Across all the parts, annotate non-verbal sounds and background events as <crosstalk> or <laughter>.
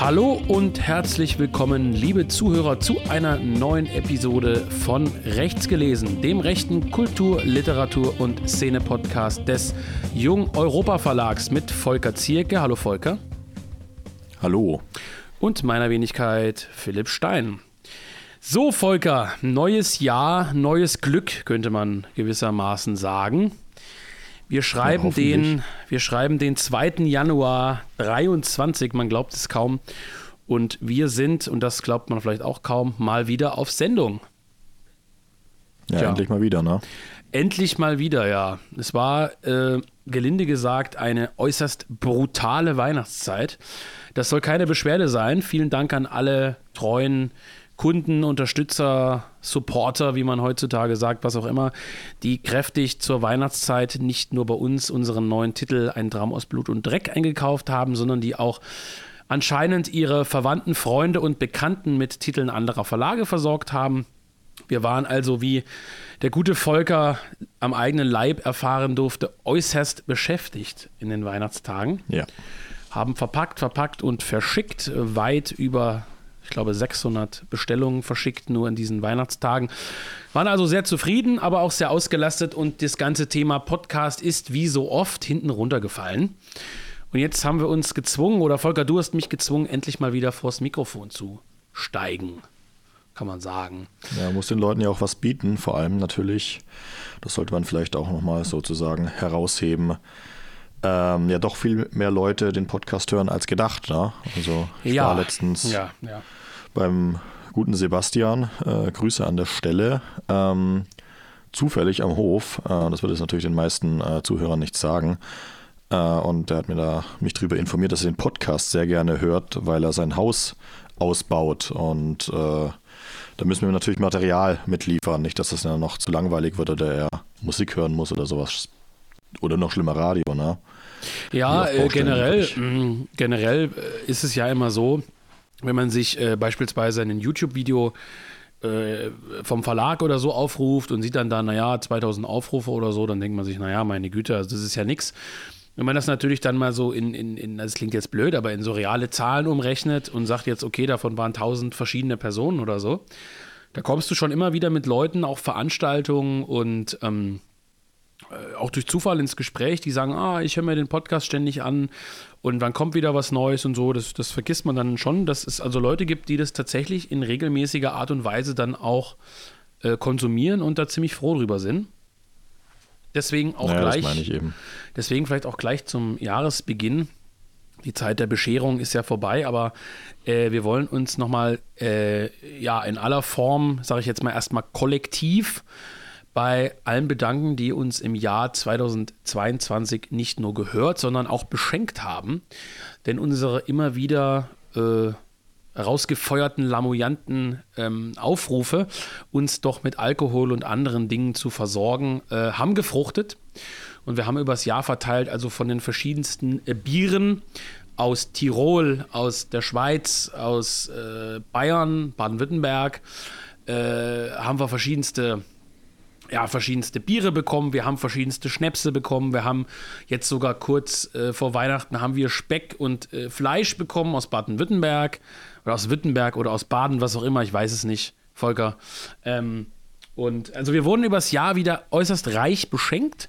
Hallo und herzlich willkommen, liebe Zuhörer, zu einer neuen Episode von Rechts gelesen, dem rechten Kultur-, Literatur- und Szene-Podcast des Jung Europa Verlags mit Volker Zierke. Hallo Volker. Hallo. Und meiner Wenigkeit Philipp Stein. So, Volker, neues Jahr, neues Glück, könnte man gewissermaßen sagen. Wir schreiben, ja, den, wir schreiben den 2. Januar 23, man glaubt es kaum. Und wir sind, und das glaubt man vielleicht auch kaum, mal wieder auf Sendung. Ja, Tja. endlich mal wieder, ne? Endlich mal wieder, ja. Es war, äh, gelinde gesagt, eine äußerst brutale Weihnachtszeit. Das soll keine Beschwerde sein. Vielen Dank an alle treuen Kunden, Unterstützer, Supporter, wie man heutzutage sagt, was auch immer, die kräftig zur Weihnachtszeit nicht nur bei uns unseren neuen Titel Ein Dram aus Blut und Dreck eingekauft haben, sondern die auch anscheinend ihre Verwandten, Freunde und Bekannten mit Titeln anderer Verlage versorgt haben. Wir waren also, wie der gute Volker am eigenen Leib erfahren durfte, äußerst beschäftigt in den Weihnachtstagen. Ja. Haben verpackt, verpackt und verschickt, weit über ich glaube, 600 Bestellungen verschickt, nur in diesen Weihnachtstagen. Waren also sehr zufrieden, aber auch sehr ausgelastet und das ganze Thema Podcast ist wie so oft hinten runtergefallen. Und jetzt haben wir uns gezwungen, oder Volker, du hast mich gezwungen, endlich mal wieder vors Mikrofon zu steigen, kann man sagen. Ja, muss den Leuten ja auch was bieten, vor allem natürlich, das sollte man vielleicht auch nochmal sozusagen herausheben, ähm, ja doch viel mehr Leute den Podcast hören als gedacht. Ne? Also ich ja, war letztens ja, ja beim guten Sebastian, äh, Grüße an der Stelle, ähm, zufällig am Hof. Äh, das würde es natürlich den meisten äh, Zuhörern nicht sagen. Äh, und er hat mir da mich darüber informiert, dass er den Podcast sehr gerne hört, weil er sein Haus ausbaut. Und äh, da müssen wir natürlich Material mitliefern. Nicht, dass das dann noch zu langweilig wird oder er Musik hören muss oder sowas. Oder noch schlimmer Radio, ne? Ja, äh, generell, mh, generell ist es ja immer so, wenn man sich äh, beispielsweise ein YouTube-Video äh, vom Verlag oder so aufruft und sieht dann da, naja, 2000 Aufrufe oder so, dann denkt man sich, naja, meine Güte, also das ist ja nichts. Wenn man das natürlich dann mal so in, in, in, das klingt jetzt blöd, aber in so reale Zahlen umrechnet und sagt jetzt, okay, davon waren 1000 verschiedene Personen oder so, da kommst du schon immer wieder mit Leuten, auch Veranstaltungen und ähm, äh, auch durch Zufall ins Gespräch, die sagen, ah, ich höre mir den Podcast ständig an und wann kommt wieder was Neues und so, das, das vergisst man dann schon, dass es also Leute gibt, die das tatsächlich in regelmäßiger Art und Weise dann auch äh, konsumieren und da ziemlich froh drüber sind. Deswegen auch naja, gleich, deswegen vielleicht auch gleich zum Jahresbeginn. Die Zeit der Bescherung ist ja vorbei, aber äh, wir wollen uns nochmal äh, ja, in aller Form, sage ich jetzt mal erstmal kollektiv, bei allen bedanken, die uns im Jahr 2022 nicht nur gehört, sondern auch beschenkt haben. Denn unsere immer wieder äh, rausgefeuerten, lamoyanten ähm, Aufrufe, uns doch mit Alkohol und anderen Dingen zu versorgen, äh, haben gefruchtet. Und wir haben übers Jahr verteilt, also von den verschiedensten äh, Bieren aus Tirol, aus der Schweiz, aus äh, Bayern, Baden-Württemberg, äh, haben wir verschiedenste ja, verschiedenste Biere bekommen, wir haben verschiedenste Schnäpse bekommen, wir haben jetzt sogar kurz äh, vor Weihnachten haben wir Speck und äh, Fleisch bekommen aus Baden-Württemberg oder aus Württemberg oder aus Baden, was auch immer, ich weiß es nicht, Volker. Ähm, und also wir wurden übers Jahr wieder äußerst reich beschenkt.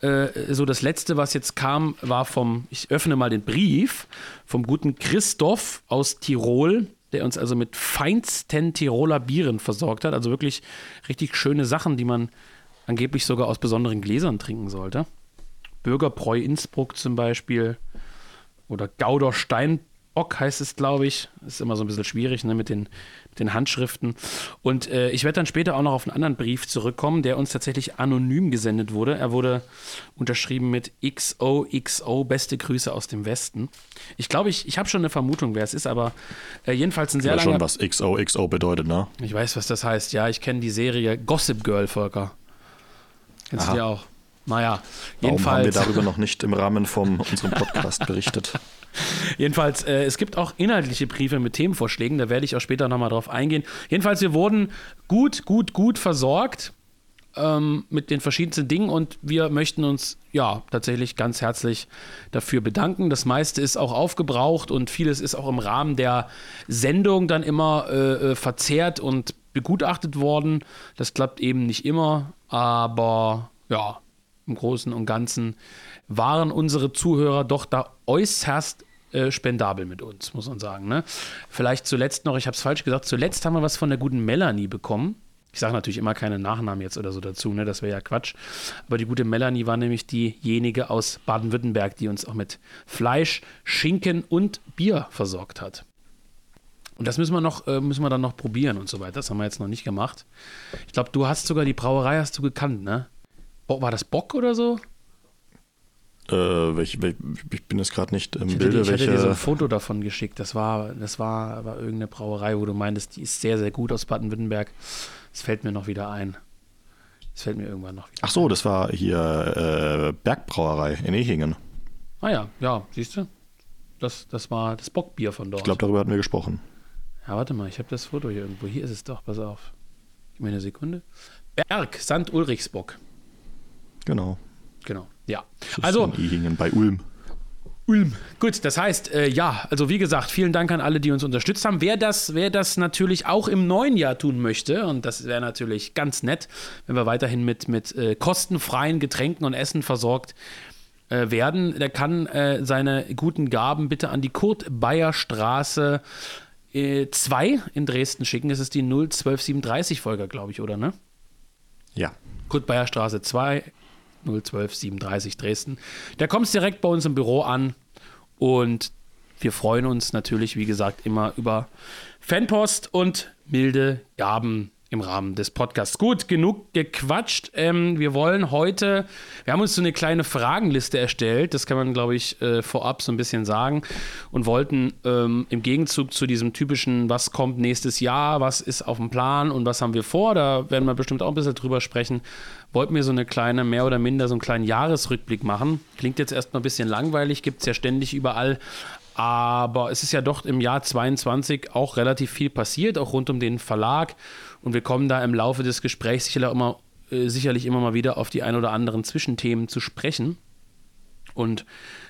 Äh, so das letzte, was jetzt kam, war vom, ich öffne mal den Brief, vom guten Christoph aus Tirol der uns also mit feinsten Tiroler Bieren versorgt hat. Also wirklich richtig schöne Sachen, die man angeblich sogar aus besonderen Gläsern trinken sollte. Bürgerbräu Innsbruck zum Beispiel oder Gauder Steinbock heißt es, glaube ich. Ist immer so ein bisschen schwierig ne, mit den den Handschriften. Und äh, ich werde dann später auch noch auf einen anderen Brief zurückkommen, der uns tatsächlich anonym gesendet wurde. Er wurde unterschrieben mit XOXO, beste Grüße aus dem Westen. Ich glaube, ich, ich habe schon eine Vermutung, wer es ist, aber äh, jedenfalls ein sehr langer... schon, was XOXO bedeutet, ne? Ich weiß, was das heißt. Ja, ich kenne die Serie Gossip Girl, Volker. Kennst Aha. du die auch? Naja, jedenfalls... Warum haben wir darüber noch nicht im Rahmen von unserem Podcast berichtet? <laughs> Jedenfalls, äh, es gibt auch inhaltliche Briefe mit Themenvorschlägen, da werde ich auch später nochmal drauf eingehen. Jedenfalls, wir wurden gut, gut, gut versorgt. ähm, mit den verschiedensten Dingen und wir möchten uns ja tatsächlich ganz herzlich dafür bedanken. Das meiste ist auch aufgebraucht und vieles ist auch im Rahmen der Sendung dann immer äh, äh verzehrt und begutachtet worden. Das klappt eben nicht immer, aber ja, im Großen und Ganzen waren unsere Zuhörer doch da äußerst äh, spendabel mit uns, muss man sagen. Ne? Vielleicht zuletzt noch, ich habe es falsch gesagt, zuletzt haben wir was von der guten Melanie bekommen. Ich sage natürlich immer keine Nachnamen jetzt oder so dazu, ne? das wäre ja Quatsch. Aber die gute Melanie war nämlich diejenige aus Baden-Württemberg, die uns auch mit Fleisch, Schinken und Bier versorgt hat. Und das müssen wir noch, äh, müssen wir dann noch probieren und so weiter. Das haben wir jetzt noch nicht gemacht. Ich glaube, du hast sogar die Brauerei hast du gekannt, ne? War das Bock oder so? Äh, welch, ich bin jetzt gerade nicht im ich Bilde. Dir, ich welche... hatte dir so ein Foto davon geschickt. Das war, das war, war irgendeine Brauerei, wo du meintest, die ist sehr, sehr gut aus Baden-Württemberg. Das fällt mir noch wieder ein. Das fällt mir irgendwann noch wieder Ach so, ein. das war hier äh, Bergbrauerei in Ehingen. Ah ja, ja, siehst du? Das, das war das Bockbier von dort. Ich glaube, darüber hatten wir gesprochen. Ja, warte mal, ich habe das Foto hier irgendwo. Hier ist es doch, pass auf. Gib mir eine Sekunde. Berg, St. Ulrichsbock. Genau. Genau, ja. Das also. In Ehingen bei Ulm. Ulm. Gut, das heißt, äh, ja, also wie gesagt, vielen Dank an alle, die uns unterstützt haben. Wer das, wer das natürlich auch im neuen Jahr tun möchte, und das wäre natürlich ganz nett, wenn wir weiterhin mit, mit äh, kostenfreien Getränken und Essen versorgt äh, werden, der kann äh, seine guten Gaben bitte an die Kurt-Bayer-Straße 2 äh, in Dresden schicken. Das ist die 01237 Folge, glaube ich, oder ne? Ja. Kurt-Bayer Straße 2 012 37 Dresden. Da kommst direkt bei uns im Büro an und wir freuen uns natürlich, wie gesagt, immer über Fanpost und milde Gaben im Rahmen des Podcasts. Gut, genug gequatscht. Ähm, wir wollen heute, wir haben uns so eine kleine Fragenliste erstellt, das kann man, glaube ich, äh, vorab so ein bisschen sagen, und wollten ähm, im Gegenzug zu diesem typischen, was kommt nächstes Jahr, was ist auf dem Plan und was haben wir vor, da werden wir bestimmt auch ein bisschen drüber sprechen, wollten wir so eine kleine, mehr oder minder so einen kleinen Jahresrückblick machen. Klingt jetzt erstmal ein bisschen langweilig, gibt es ja ständig überall. Aber es ist ja doch im Jahr 22 auch relativ viel passiert, auch rund um den Verlag. Und wir kommen da im Laufe des Gesprächs sicherlich immer, äh, sicherlich immer mal wieder auf die ein oder anderen Zwischenthemen zu sprechen. Und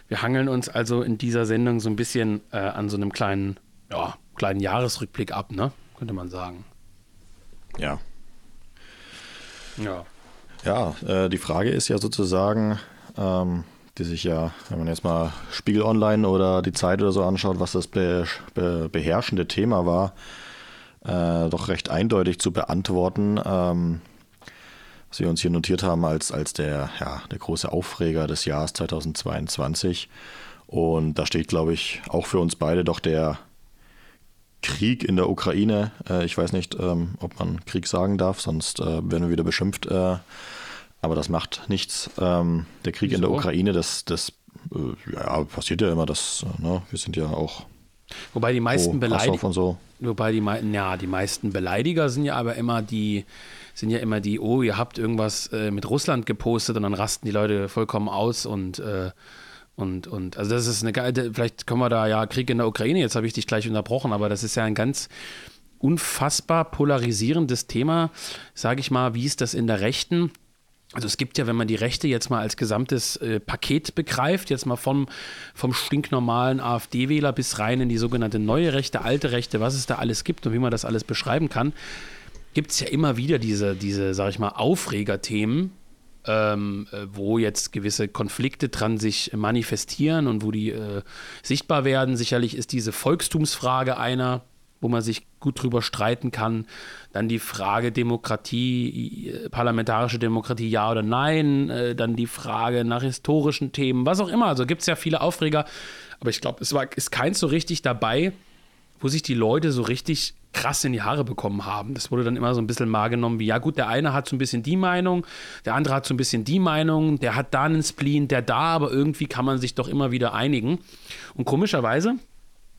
wir hangeln uns also in dieser Sendung so ein bisschen äh, an so einem kleinen, ja, kleinen Jahresrückblick ab, ne? Könnte man sagen. Ja. Ja. Ja, äh, die Frage ist ja sozusagen, ähm, die sich ja, wenn man jetzt mal Spiegel Online oder die Zeit oder so anschaut, was das be be beherrschende Thema war, äh, doch recht eindeutig zu beantworten. Ähm, was wir uns hier notiert haben als, als der, ja, der große Aufreger des Jahres 2022. Und da steht, glaube ich, auch für uns beide doch der Krieg in der Ukraine. Äh, ich weiß nicht, ähm, ob man Krieg sagen darf, sonst äh, werden wir wieder beschimpft. Äh, aber das macht nichts. Ähm, der Krieg Wieso? in der Ukraine, das, das äh, ja, passiert ja immer. Das, ne? Wir sind ja auch. Wobei die meisten Beleidiger. So. Wobei die, ja, die meisten Beleidiger sind ja aber immer die, sind ja immer die, oh, ihr habt irgendwas äh, mit Russland gepostet und dann rasten die Leute vollkommen aus und äh, und, und also das ist eine geile, vielleicht kommen wir da ja Krieg in der Ukraine, jetzt habe ich dich gleich unterbrochen, aber das ist ja ein ganz unfassbar polarisierendes Thema, sage ich mal, wie ist das in der Rechten? Also es gibt ja, wenn man die Rechte jetzt mal als gesamtes äh, Paket begreift, jetzt mal vom, vom stinknormalen AfD-Wähler bis rein in die sogenannte neue Rechte, alte Rechte, was es da alles gibt und wie man das alles beschreiben kann, gibt es ja immer wieder diese, diese, sag ich mal, Aufregerthemen, ähm, äh, wo jetzt gewisse Konflikte dran sich manifestieren und wo die äh, sichtbar werden. Sicherlich ist diese Volkstumsfrage einer, wo man sich gut drüber streiten kann. Dann die Frage Demokratie, äh, parlamentarische Demokratie, ja oder nein. Äh, dann die Frage nach historischen Themen, was auch immer. Also gibt es ja viele Aufreger. Aber ich glaube, es war, ist keins so richtig dabei, wo sich die Leute so richtig krass in die Haare bekommen haben. Das wurde dann immer so ein bisschen mal genommen wie, ja gut, der eine hat so ein bisschen die Meinung, der andere hat so ein bisschen die Meinung, der hat da einen Spleen, der da, aber irgendwie kann man sich doch immer wieder einigen. Und komischerweise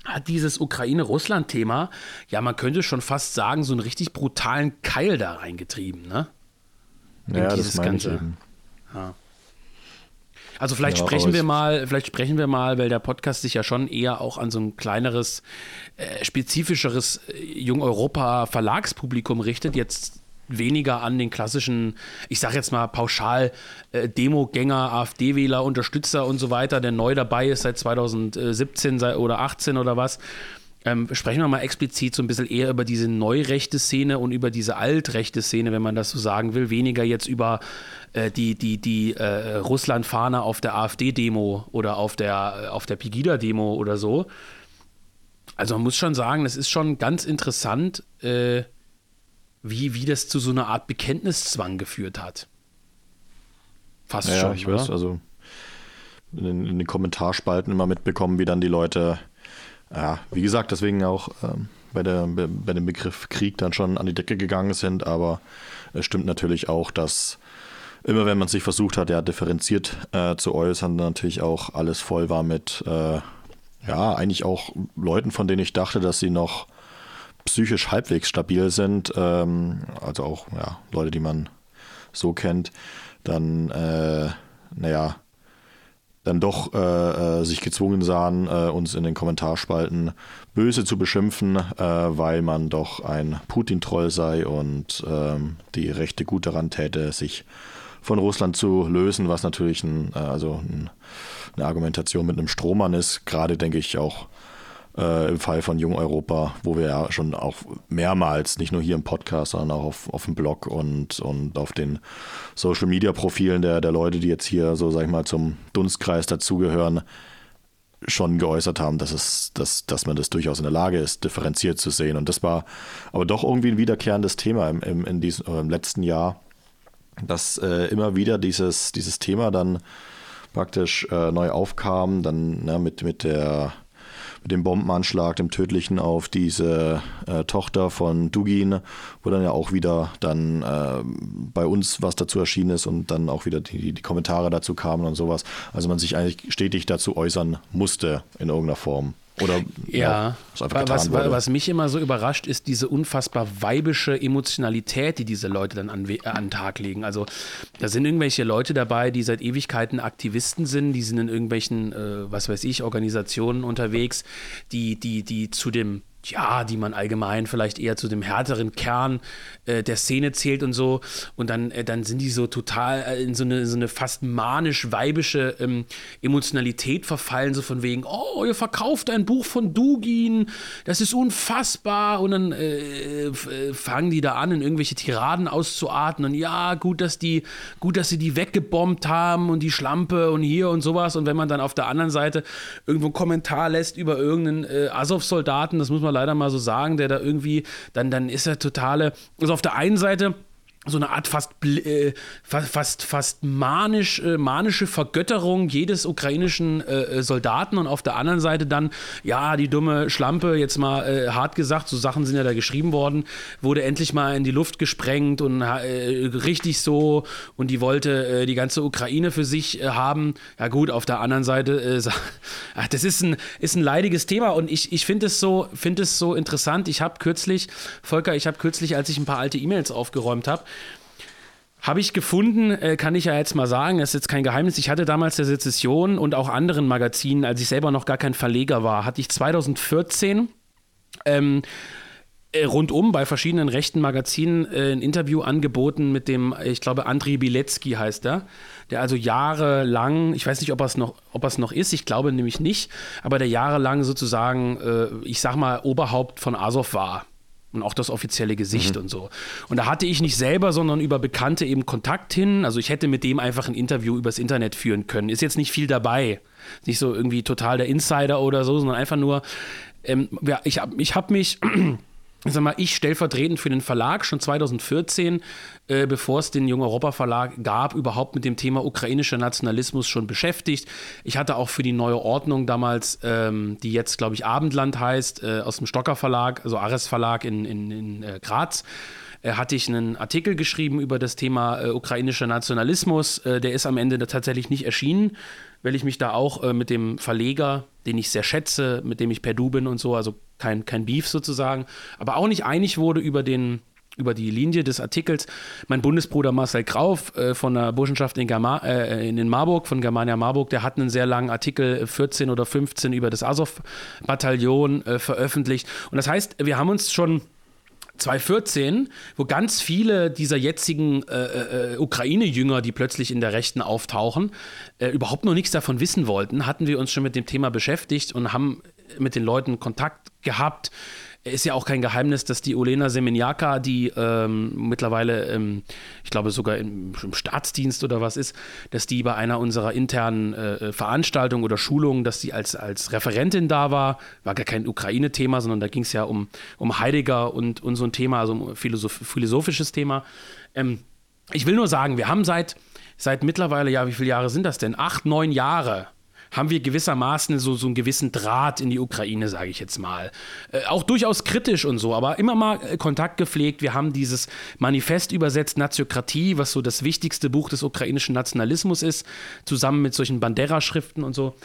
hat dieses Ukraine-Russland-Thema, ja, man könnte schon fast sagen, so einen richtig brutalen Keil da reingetrieben, ne? Ja, das meine Ganze. Ja. Also vielleicht ja, sprechen wir mal, vielleicht sprechen wir mal, weil der Podcast sich ja schon eher auch an so ein kleineres, äh, spezifischeres äh, Jung Europa Verlagspublikum richtet. Jetzt weniger an den klassischen, ich sage jetzt mal pauschal, äh, Demogänger, AfD-Wähler, Unterstützer und so weiter, der neu dabei ist seit 2017 oder 18 oder was. Ähm, sprechen wir mal explizit so ein bisschen eher über diese neurechte Szene und über diese altrechte Szene, wenn man das so sagen will, weniger jetzt über äh, die, die, die äh, Russland-Fahne auf der AfD-Demo oder auf der, auf der Pegida-Demo oder so. Also man muss schon sagen, das ist schon ganz interessant, äh, wie, wie das zu so einer Art Bekenntniszwang geführt hat. Fast ja, schon. ich oder? weiß, also in, in, den Kommentarspalten immer mitbekommen, wie dann die Leute, ja, wie gesagt, deswegen auch ähm, bei, der, bei dem Begriff Krieg dann schon an die Decke gegangen sind, aber es stimmt natürlich auch, dass immer wenn man sich versucht hat, ja, differenziert äh, zu äußern, natürlich auch alles voll war mit, äh, ja, eigentlich auch Leuten, von denen ich dachte, dass sie noch psychisch halbwegs stabil sind, ähm, also auch ja, Leute, die man so kennt, dann, äh, naja, dann doch äh, äh, sich gezwungen sahen, äh, uns in den Kommentarspalten böse zu beschimpfen, äh, weil man doch ein Putin-Troll sei und ähm, die Rechte gut daran täte, sich von Russland zu lösen, was natürlich ein, äh, also ein, eine Argumentation mit einem Strohmann ist. Gerade denke ich auch äh, im Fall von Jung Europa, wo wir ja schon auch mehrmals, nicht nur hier im Podcast, sondern auch auf, auf dem Blog und, und auf den Social Media Profilen der, der Leute, die jetzt hier so, sag ich mal, zum Dunstkreis dazugehören, schon geäußert haben, dass, es, dass, dass man das durchaus in der Lage ist, differenziert zu sehen. Und das war aber doch irgendwie ein wiederkehrendes Thema im, im, in diesem, im letzten Jahr, dass äh, immer wieder dieses, dieses Thema dann praktisch äh, neu aufkam, dann ne, mit, mit der mit dem Bombenanschlag, dem tödlichen auf diese äh, Tochter von Dugin, wo dann ja auch wieder dann äh, bei uns was dazu erschienen ist und dann auch wieder die, die Kommentare dazu kamen und sowas. Also man sich eigentlich stetig dazu äußern musste in irgendeiner Form. Oder ja, ja was, was, mich immer so überrascht, ist diese unfassbar weibische Emotionalität, die diese Leute dann an, äh, an den Tag legen. Also da sind irgendwelche Leute dabei, die seit Ewigkeiten Aktivisten sind, die sind in irgendwelchen, äh, was weiß ich, Organisationen unterwegs, die, die, die zu dem ja, die man allgemein vielleicht eher zu dem härteren Kern äh, der Szene zählt und so. Und dann, äh, dann sind die so total äh, in so eine, so eine fast manisch-weibische ähm, Emotionalität verfallen, so von wegen, oh, ihr verkauft ein Buch von Dugin, das ist unfassbar. Und dann äh, äh, fangen die da an, in irgendwelche Tiraden auszuarten. Und ja, gut, dass die, gut, dass sie die weggebombt haben und die Schlampe und hier und sowas. Und wenn man dann auf der anderen Seite irgendwo einen Kommentar lässt über irgendeinen Azov-Soldaten, das muss man leider mal so sagen, der da irgendwie, dann, dann ist er totale, also auf der einen Seite so eine Art fast, äh, fast, fast manisch, äh, manische Vergötterung jedes ukrainischen äh, äh, Soldaten und auf der anderen Seite dann, ja, die dumme Schlampe, jetzt mal äh, hart gesagt, so Sachen sind ja da geschrieben worden, wurde endlich mal in die Luft gesprengt und äh, richtig so und die wollte die ganze Ukraine für sich haben. Ja gut, auf der anderen Seite, ach, das ist ein, ist ein leidiges Thema und ich, ich finde es, so, find es so interessant. Ich habe kürzlich, Volker, ich habe kürzlich, als ich ein paar alte E-Mails aufgeräumt habe, habe ich gefunden, äh, kann ich ja jetzt mal sagen, das ist jetzt kein Geheimnis. Ich hatte damals der Sezession und auch anderen Magazinen, als ich selber noch gar kein Verleger war, hatte ich 2014 ähm, äh, rundum bei verschiedenen rechten Magazinen äh, ein Interview angeboten mit dem, ich glaube, Andriy Bilecki heißt er, der also jahrelang, ich weiß nicht, ob er es noch, noch ist, ich glaube nämlich nicht, aber der jahrelang sozusagen, äh, ich sag mal, Oberhaupt von Azov war und auch das offizielle Gesicht mhm. und so. Und da hatte ich nicht selber, sondern über Bekannte eben Kontakt hin. Also ich hätte mit dem einfach ein Interview übers Internet führen können. Ist jetzt nicht viel dabei. Nicht so irgendwie total der Insider oder so, sondern einfach nur, ähm, ja, ich habe ich hab mich ich sag mal, ich stellvertretend für den Verlag schon 2014, äh, bevor es den Jung Europa Verlag gab, überhaupt mit dem Thema ukrainischer Nationalismus schon beschäftigt. Ich hatte auch für die neue Ordnung damals, ähm, die jetzt, glaube ich, Abendland heißt, äh, aus dem Stocker Verlag, also Ares Verlag in, in, in äh, Graz, äh, hatte ich einen Artikel geschrieben über das Thema äh, ukrainischer Nationalismus. Äh, der ist am Ende tatsächlich nicht erschienen, weil ich mich da auch mit dem Verleger, den ich sehr schätze, mit dem ich per Du bin und so, also kein, kein Beef sozusagen, aber auch nicht einig wurde über den über die Linie des Artikels. Mein Bundesbruder Marcel Grauf äh, von der Burschenschaft in, Germa äh, in Marburg, von Germania Marburg, der hat einen sehr langen Artikel 14 oder 15 über das Azov-Bataillon äh, veröffentlicht. Und das heißt, wir haben uns schon 2014, wo ganz viele dieser jetzigen äh, äh, Ukraine-Jünger, die plötzlich in der Rechten auftauchen, äh, überhaupt noch nichts davon wissen wollten, hatten wir uns schon mit dem Thema beschäftigt und haben mit den Leuten Kontakt gehabt ist ja auch kein Geheimnis, dass die Olena Semeniaka, die ähm, mittlerweile, ähm, ich glaube sogar im, im, Staatsdienst oder was ist, dass die bei einer unserer internen äh, Veranstaltungen oder Schulungen, dass die als, als Referentin da war, war gar kein Ukraine-Thema, sondern da ging es ja um, um Heidegger und, und so ein Thema, also um Philosoph philosophisches Thema. Ähm, ich will nur sagen, wir haben seit, seit mittlerweile, ja, wie viele Jahre sind das denn? Acht, neun Jahre haben wir gewissermaßen so, so einen gewissen Draht in die Ukraine, sage ich jetzt mal. Äh, auch durchaus kritisch und so, aber immer mal äh, Kontakt gepflegt. Wir haben dieses Manifest übersetzt, Naziokratie, was so das wichtigste Buch des ukrainischen Nationalismus ist, zusammen mit solchen Bandera-Schriften und so.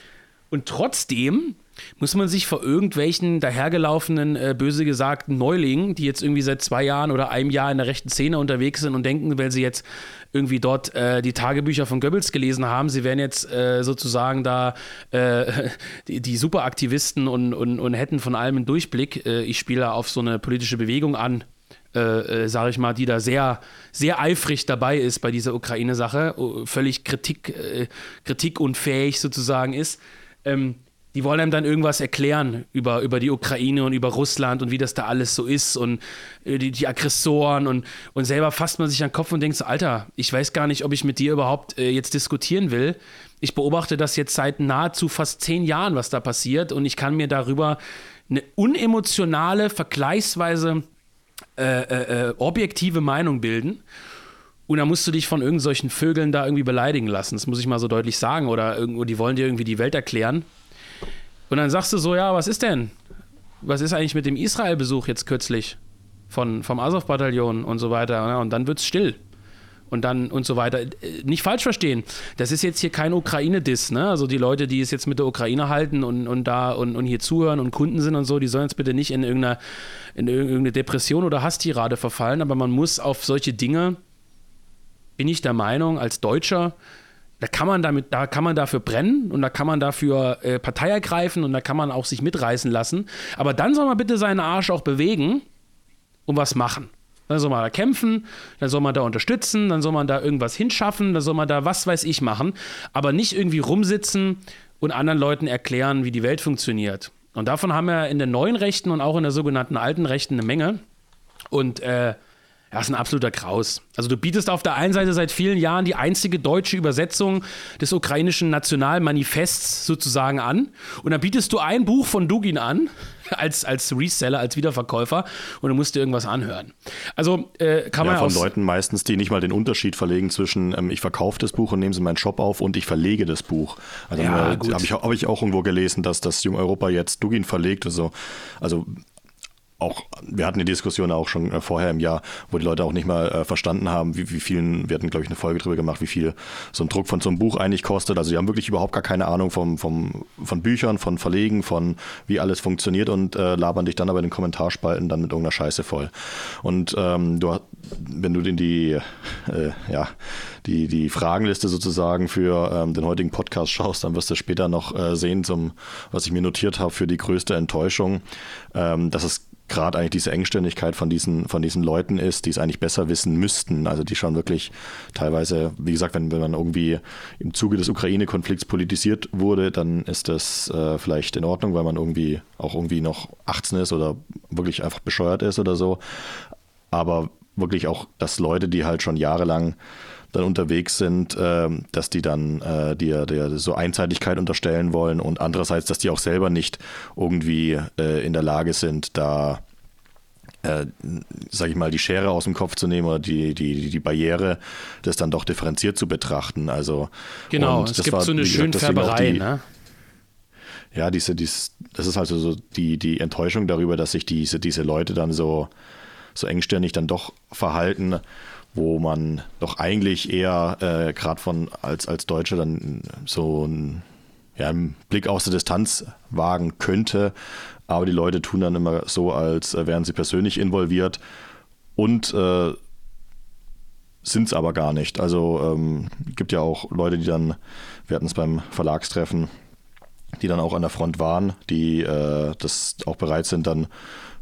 Und trotzdem muss man sich vor irgendwelchen dahergelaufenen, äh, böse gesagten Neulingen, die jetzt irgendwie seit zwei Jahren oder einem Jahr in der rechten Szene unterwegs sind und denken, weil sie jetzt irgendwie dort äh, die Tagebücher von Goebbels gelesen haben, sie wären jetzt äh, sozusagen da äh, <laughs> die, die Superaktivisten und, und, und hätten von allem einen Durchblick. Äh, ich spiele auf so eine politische Bewegung an, äh, äh, sage ich mal, die da sehr, sehr eifrig dabei ist bei dieser Ukraine-Sache, völlig Kritik, äh, kritikunfähig sozusagen ist. Ähm, die wollen einem dann irgendwas erklären über, über die Ukraine und über Russland und wie das da alles so ist und äh, die, die Aggressoren und, und selber fasst man sich an den Kopf und denkt so, Alter, ich weiß gar nicht, ob ich mit dir überhaupt äh, jetzt diskutieren will. Ich beobachte das jetzt seit nahezu fast zehn Jahren, was da passiert und ich kann mir darüber eine unemotionale, vergleichsweise äh, äh, äh objektive Meinung bilden. Und dann musst du dich von irgendwelchen Vögeln da irgendwie beleidigen lassen. Das muss ich mal so deutlich sagen. Oder irgendwo, die wollen dir irgendwie die Welt erklären. Und dann sagst du so, ja, was ist denn? Was ist eigentlich mit dem Israel-Besuch jetzt kürzlich von, vom Azov-Bataillon und so weiter? Und dann wird es still. Und dann und so weiter. Nicht falsch verstehen. Das ist jetzt hier kein Ukraine-Diss, ne? Also die Leute, die es jetzt mit der Ukraine halten und, und da und, und hier zuhören und Kunden sind und so, die sollen jetzt bitte nicht in irgendeiner in irgendeine Depression oder Hasstirade verfallen, aber man muss auf solche Dinge, bin ich der Meinung, als Deutscher da kann man damit, da kann man dafür brennen und da kann man dafür äh, Partei ergreifen und da kann man auch sich mitreißen lassen. Aber dann soll man bitte seinen Arsch auch bewegen und was machen. Dann soll man da kämpfen, dann soll man da unterstützen, dann soll man da irgendwas hinschaffen, dann soll man da was weiß ich machen, aber nicht irgendwie rumsitzen und anderen Leuten erklären, wie die Welt funktioniert. Und davon haben wir in den neuen Rechten und auch in der sogenannten alten Rechten eine Menge. Und äh, das ist ein absoluter Kraus. Also du bietest auf der einen Seite seit vielen Jahren die einzige deutsche Übersetzung des ukrainischen Nationalmanifests sozusagen an. Und dann bietest du ein Buch von Dugin an, <laughs> als, als Reseller, als Wiederverkäufer, und du musst dir irgendwas anhören. Also äh, kann ja, man von Leuten meistens, die nicht mal den Unterschied verlegen zwischen ähm, ich verkaufe das Buch und nehme es in meinen Shop auf und ich verlege das Buch. Also ja, habe ich, hab ich auch irgendwo gelesen, dass das Jung Europa jetzt Dugin verlegt. Also, also auch, wir hatten die Diskussion auch schon äh, vorher im Jahr, wo die Leute auch nicht mal äh, verstanden haben, wie, wie vielen, wir hatten, glaube ich, eine Folge drüber gemacht, wie viel so ein Druck von so einem Buch eigentlich kostet. Also die haben wirklich überhaupt gar keine Ahnung vom, vom, von Büchern, von Verlegen, von wie alles funktioniert und äh, labern dich dann aber in den Kommentarspalten dann mit irgendeiner Scheiße voll. Und ähm, du, wenn du in die, äh, ja, die, die Fragenliste sozusagen für ähm, den heutigen Podcast schaust, dann wirst du später noch äh, sehen, zum, was ich mir notiert habe für die größte Enttäuschung, ähm, dass es gerade eigentlich diese Engständigkeit von diesen, von diesen Leuten ist, die es eigentlich besser wissen müssten. Also die schon wirklich teilweise, wie gesagt, wenn, wenn man irgendwie im Zuge des Ukraine-Konflikts politisiert wurde, dann ist das äh, vielleicht in Ordnung, weil man irgendwie auch irgendwie noch 18 ist oder wirklich einfach bescheuert ist oder so. Aber wirklich auch, dass Leute, die halt schon jahrelang dann unterwegs sind, äh, dass die dann äh, dir, dir so Einseitigkeit unterstellen wollen und andererseits, dass die auch selber nicht irgendwie äh, in der Lage sind, da äh, sage ich mal, die Schere aus dem Kopf zu nehmen oder die, die, die Barriere, das dann doch differenziert zu betrachten. Also, genau, es gibt war, so eine Schönfärberei, ne? Ja, diese, dies, das ist also so die, die Enttäuschung darüber, dass sich diese, diese Leute dann so, so engstirnig dann doch verhalten wo man doch eigentlich eher äh, gerade von als, als Deutsche dann so ein, ja, einen Blick aus der Distanz wagen könnte. Aber die Leute tun dann immer so, als wären sie persönlich involviert und äh, sind es aber gar nicht. Also ähm, gibt ja auch Leute, die dann, wir hatten es beim Verlagstreffen, die dann auch an der Front waren, die äh, das auch bereit sind, dann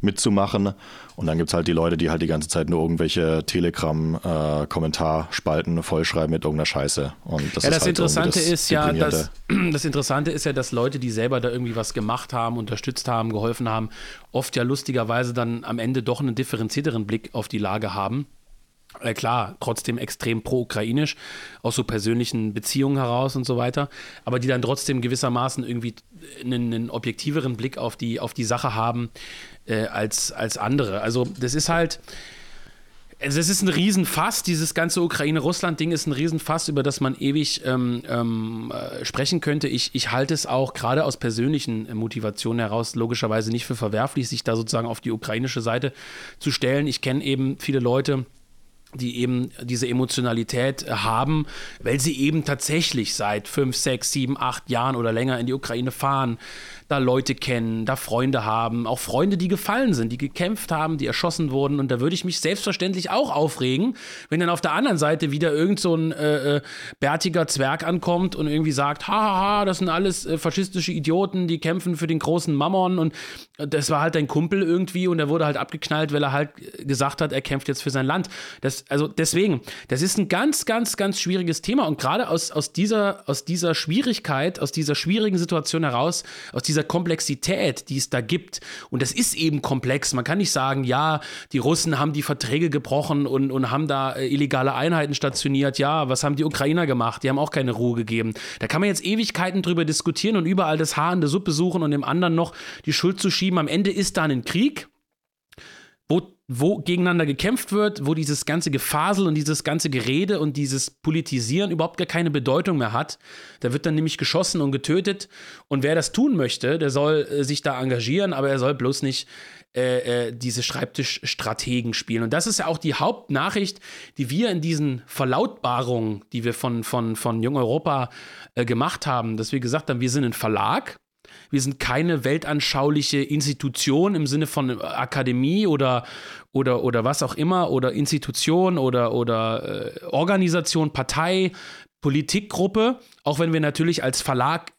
mitzumachen. Und dann gibt es halt die Leute, die halt die ganze Zeit nur irgendwelche Telegram-Kommentarspalten äh, vollschreiben mit irgendeiner Scheiße. Und das ja, das halt Interessante das ist ja, dass, das Interessante ist ja, dass Leute, die selber da irgendwie was gemacht haben, unterstützt haben, geholfen haben, oft ja lustigerweise dann am Ende doch einen differenzierteren Blick auf die Lage haben. Äh, klar, trotzdem extrem pro-ukrainisch, aus so persönlichen Beziehungen heraus und so weiter, aber die dann trotzdem gewissermaßen irgendwie einen, einen objektiveren Blick auf die, auf die Sache haben äh, als, als andere. Also das ist halt, also es ist ein Riesenfass, dieses ganze Ukraine-Russland-Ding ist ein Riesenfass, über das man ewig ähm, ähm, äh, sprechen könnte. Ich, ich halte es auch gerade aus persönlichen äh, Motivationen heraus logischerweise nicht für verwerflich, sich da sozusagen auf die ukrainische Seite zu stellen. Ich kenne eben viele Leute, die eben diese Emotionalität haben, weil sie eben tatsächlich seit fünf, sechs, sieben, acht Jahren oder länger in die Ukraine fahren, da Leute kennen, da Freunde haben, auch Freunde, die gefallen sind, die gekämpft haben, die erschossen wurden. Und da würde ich mich selbstverständlich auch aufregen, wenn dann auf der anderen Seite wieder irgend so ein äh, äh bärtiger Zwerg ankommt und irgendwie sagt, hahaha, das sind alles äh, faschistische Idioten, die kämpfen für den großen Mammon und das war halt dein Kumpel irgendwie und er wurde halt abgeknallt, weil er halt gesagt hat, er kämpft jetzt für sein Land. Das, also deswegen, das ist ein ganz, ganz, ganz schwieriges Thema und gerade aus, aus, dieser, aus dieser Schwierigkeit, aus dieser schwierigen Situation heraus, aus dieser Komplexität, die es da gibt, und das ist eben komplex, man kann nicht sagen, ja, die Russen haben die Verträge gebrochen und, und haben da äh, illegale Einheiten stationiert, ja, was haben die Ukrainer gemacht? Die haben auch keine Ruhe gegeben. Da kann man jetzt Ewigkeiten drüber diskutieren und überall das Haar in der Suppe suchen und dem anderen noch die Schuld zu schieben. Am Ende ist da ein Krieg, wo gegeneinander gekämpft wird, wo dieses ganze Gefasel und dieses ganze Gerede und dieses Politisieren überhaupt gar keine Bedeutung mehr hat. Da wird dann nämlich geschossen und getötet. Und wer das tun möchte, der soll äh, sich da engagieren, aber er soll bloß nicht äh, äh, diese Schreibtischstrategen spielen. Und das ist ja auch die Hauptnachricht, die wir in diesen Verlautbarungen, die wir von, von, von Jung Europa äh, gemacht haben, dass wir gesagt haben, wir sind ein Verlag wir sind keine weltanschauliche Institution im Sinne von Akademie oder, oder, oder was auch immer oder Institution oder, oder äh, Organisation, Partei, Politikgruppe, auch wenn wir natürlich als Verlag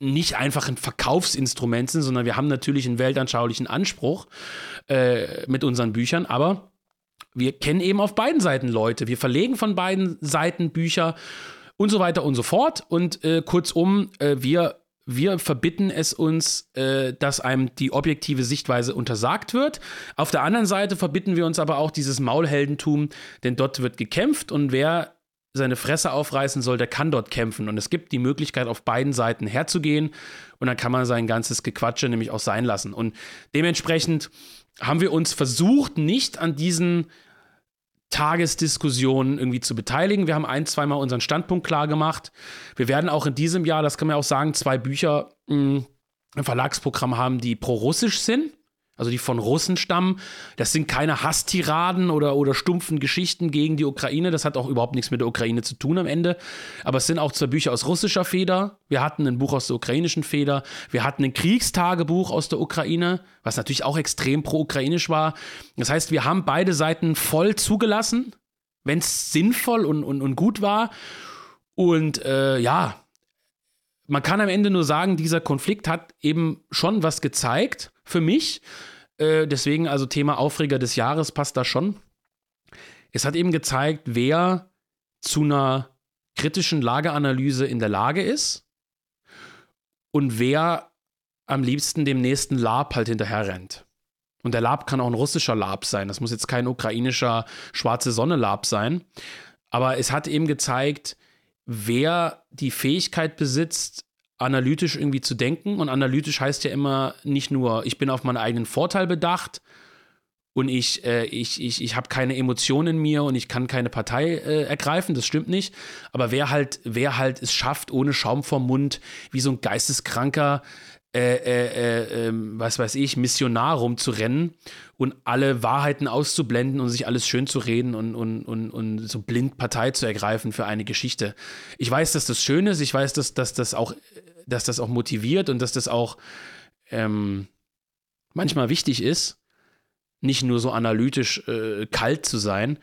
nicht einfach ein Verkaufsinstrument sind, sondern wir haben natürlich einen weltanschaulichen Anspruch äh, mit unseren Büchern, aber wir kennen eben auf beiden Seiten Leute. Wir verlegen von beiden Seiten Bücher und so weiter und so fort. Und äh, kurzum, äh, wir wir verbitten es uns, äh, dass einem die objektive Sichtweise untersagt wird. Auf der anderen Seite verbitten wir uns aber auch dieses Maulheldentum, denn dort wird gekämpft und wer seine Fresse aufreißen soll, der kann dort kämpfen. Und es gibt die Möglichkeit, auf beiden Seiten herzugehen und dann kann man sein ganzes Gequatsche nämlich auch sein lassen. Und dementsprechend haben wir uns versucht, nicht an diesen Tagesdiskussionen irgendwie zu beteiligen. Wir haben ein, zweimal unseren Standpunkt klar gemacht. Wir werden auch in diesem Jahr, das kann man auch sagen, zwei Bücher mh, mm, im Verlagsprogramm haben, die pro-russisch sind also die von Russen stammen. Das sind keine Hasstiraden oder, oder stumpfen Geschichten gegen die Ukraine. Das hat auch überhaupt nichts mit der Ukraine zu tun am Ende. Aber es sind auch zwei Bücher aus russischer Feder. Wir hatten ein Buch aus der ukrainischen Feder. Wir hatten ein Kriegstagebuch aus der Ukraine, was natürlich auch extrem pro-ukrainisch war. Das heißt, wir haben beide Seiten voll zugelassen, wenn es sinnvoll und, und, und gut war. Und äh, ja, man kann am Ende nur sagen, dieser Konflikt hat eben schon was gezeigt für mich. Äh, deswegen also Thema Aufreger des Jahres passt da schon. Es hat eben gezeigt, wer zu einer kritischen Lageanalyse in der Lage ist und wer am liebsten dem nächsten Lab halt hinterher rennt. Und der Lab kann auch ein russischer Lab sein. Das muss jetzt kein ukrainischer schwarze Sonne Lab sein. Aber es hat eben gezeigt, wer die Fähigkeit besitzt, analytisch irgendwie zu denken. Und analytisch heißt ja immer nicht nur, ich bin auf meinen eigenen Vorteil bedacht und ich, äh, ich, ich, ich habe keine Emotionen in mir und ich kann keine Partei äh, ergreifen, das stimmt nicht. Aber wer halt, wer halt es schafft, ohne Schaum vom Mund, wie so ein geisteskranker äh, äh, äh, ähm, was weiß ich, Missionar rumzurennen und alle Wahrheiten auszublenden und sich alles schön zu reden und, und, und, und so blind Partei zu ergreifen für eine Geschichte. Ich weiß, dass das schön ist, ich weiß, dass, dass, das, auch, dass das auch motiviert und dass das auch ähm, manchmal wichtig ist, nicht nur so analytisch äh, kalt zu sein.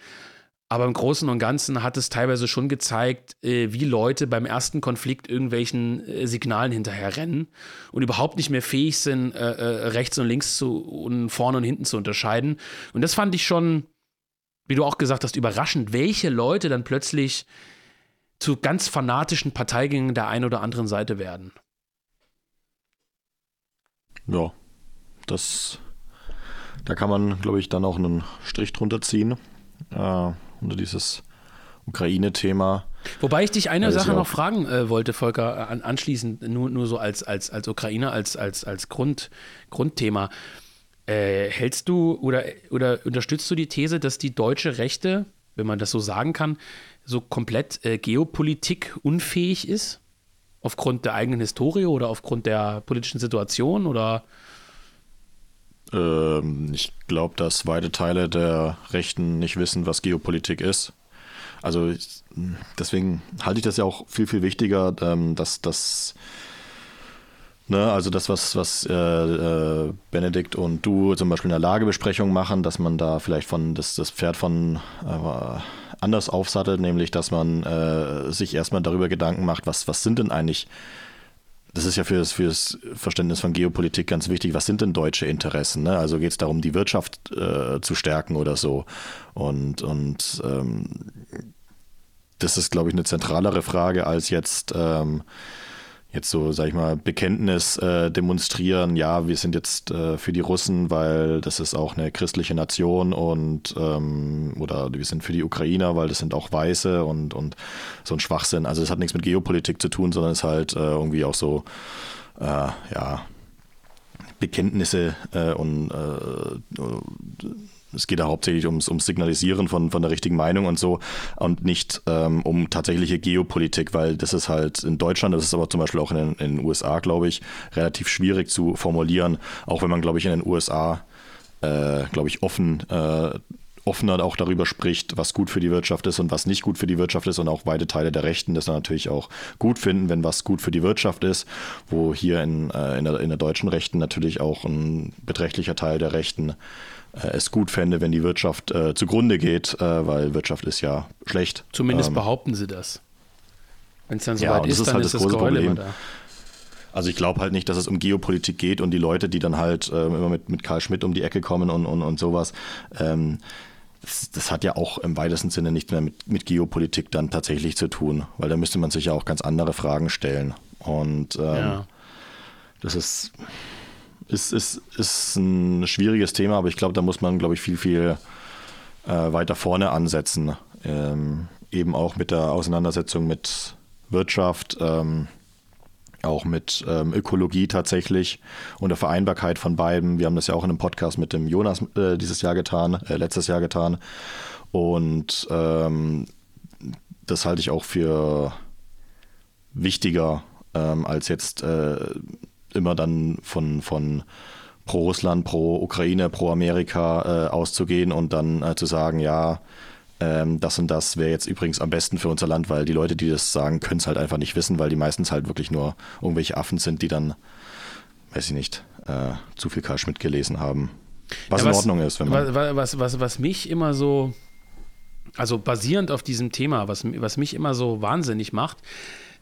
Aber im Großen und Ganzen hat es teilweise schon gezeigt, äh, wie Leute beim ersten Konflikt irgendwelchen äh, Signalen hinterherrennen und überhaupt nicht mehr fähig sind, äh, äh, rechts und links zu und vorne und hinten zu unterscheiden. Und das fand ich schon, wie du auch gesagt hast, überraschend, welche Leute dann plötzlich zu ganz fanatischen Parteigängen der einen oder anderen Seite werden. Ja, das, da kann man, glaube ich, dann auch einen Strich drunter ziehen, äh, unter dieses Ukraine-Thema. Wobei ich dich eine Sache noch fragen äh, wollte, Volker, an, anschließend, nur, nur so als, als, als Ukrainer, als, als, als Grund, Grundthema. Äh, hältst du oder, oder unterstützt du die These, dass die deutsche Rechte, wenn man das so sagen kann, so komplett äh, Geopolitik unfähig ist? Aufgrund der eigenen Historie oder aufgrund der politischen Situation oder? Ähm, ich glaube, dass weite Teile der Rechten nicht wissen, was Geopolitik ist. Also deswegen halte ich das ja auch viel, viel wichtiger, ähm, dass das Ne, also das, was, was äh, äh, Benedikt und du zum Beispiel in der Lagebesprechung machen, dass man da vielleicht von das, das Pferd von äh, anders aufsattelt, nämlich dass man äh, sich erstmal darüber Gedanken macht, was, was sind denn eigentlich, das ist ja für das, für das Verständnis von Geopolitik ganz wichtig, was sind denn deutsche Interessen? Ne? Also geht es darum, die Wirtschaft äh, zu stärken oder so. Und, und ähm, das ist, glaube ich, eine zentralere Frage als jetzt. Ähm, jetzt so, sag ich mal, Bekenntnis äh, demonstrieren, ja, wir sind jetzt äh, für die Russen, weil das ist auch eine christliche Nation und ähm, oder wir sind für die Ukrainer, weil das sind auch Weiße und, und so ein Schwachsinn. Also es hat nichts mit Geopolitik zu tun, sondern es ist halt äh, irgendwie auch so, äh, ja, Bekenntnisse äh, und äh, es geht ja hauptsächlich ums, ums Signalisieren von, von der richtigen Meinung und so und nicht ähm, um tatsächliche Geopolitik, weil das ist halt in Deutschland, das ist aber zum Beispiel auch in den, in den USA, glaube ich, relativ schwierig zu formulieren, auch wenn man, glaube ich, in den USA, äh, glaube ich, offen äh, offener auch darüber spricht, was gut für die Wirtschaft ist und was nicht gut für die Wirtschaft ist und auch weite Teile der Rechten das dann natürlich auch gut finden, wenn was gut für die Wirtschaft ist, wo hier in, äh, in, der, in der deutschen Rechten natürlich auch ein beträchtlicher Teil der Rechten äh, es gut fände, wenn die Wirtschaft äh, zugrunde geht, äh, weil Wirtschaft ist ja schlecht. Zumindest ähm, behaupten sie das. Wenn es dann soweit ja, ist, ist, dann halt ist das, das Geheule Problem. da. Also ich glaube halt nicht, dass es um Geopolitik geht und die Leute, die dann halt äh, immer mit, mit Karl Schmidt um die Ecke kommen und, und, und sowas, ähm, das, das, hat ja auch im weitesten Sinne nicht mehr mit, mit Geopolitik dann tatsächlich zu tun, weil da müsste man sich ja auch ganz andere Fragen stellen. Und ähm, ja. das ist, ist, ist, ist ein schwieriges Thema, aber ich glaube, da muss man, glaube ich, viel, viel äh, weiter vorne ansetzen. Ähm, eben auch mit der Auseinandersetzung mit Wirtschaft, ähm, auch mit ähm, Ökologie tatsächlich und der Vereinbarkeit von beiden. Wir haben das ja auch in einem Podcast mit dem Jonas äh, dieses Jahr getan, äh, letztes Jahr getan. Und ähm, das halte ich auch für wichtiger ähm, als jetzt äh, immer dann von, von pro Russland, pro Ukraine, pro Amerika äh, auszugehen und dann äh, zu sagen, ja, ähm, das und das wäre jetzt übrigens am besten für unser Land, weil die Leute, die das sagen, können es halt einfach nicht wissen, weil die meistens halt wirklich nur irgendwelche Affen sind, die dann, weiß ich nicht, äh, zu viel Karl Schmidt gelesen haben. Was, ja, was in Ordnung ist, wenn man. Was, was, was, was mich immer so, also basierend auf diesem Thema, was, was mich immer so wahnsinnig macht,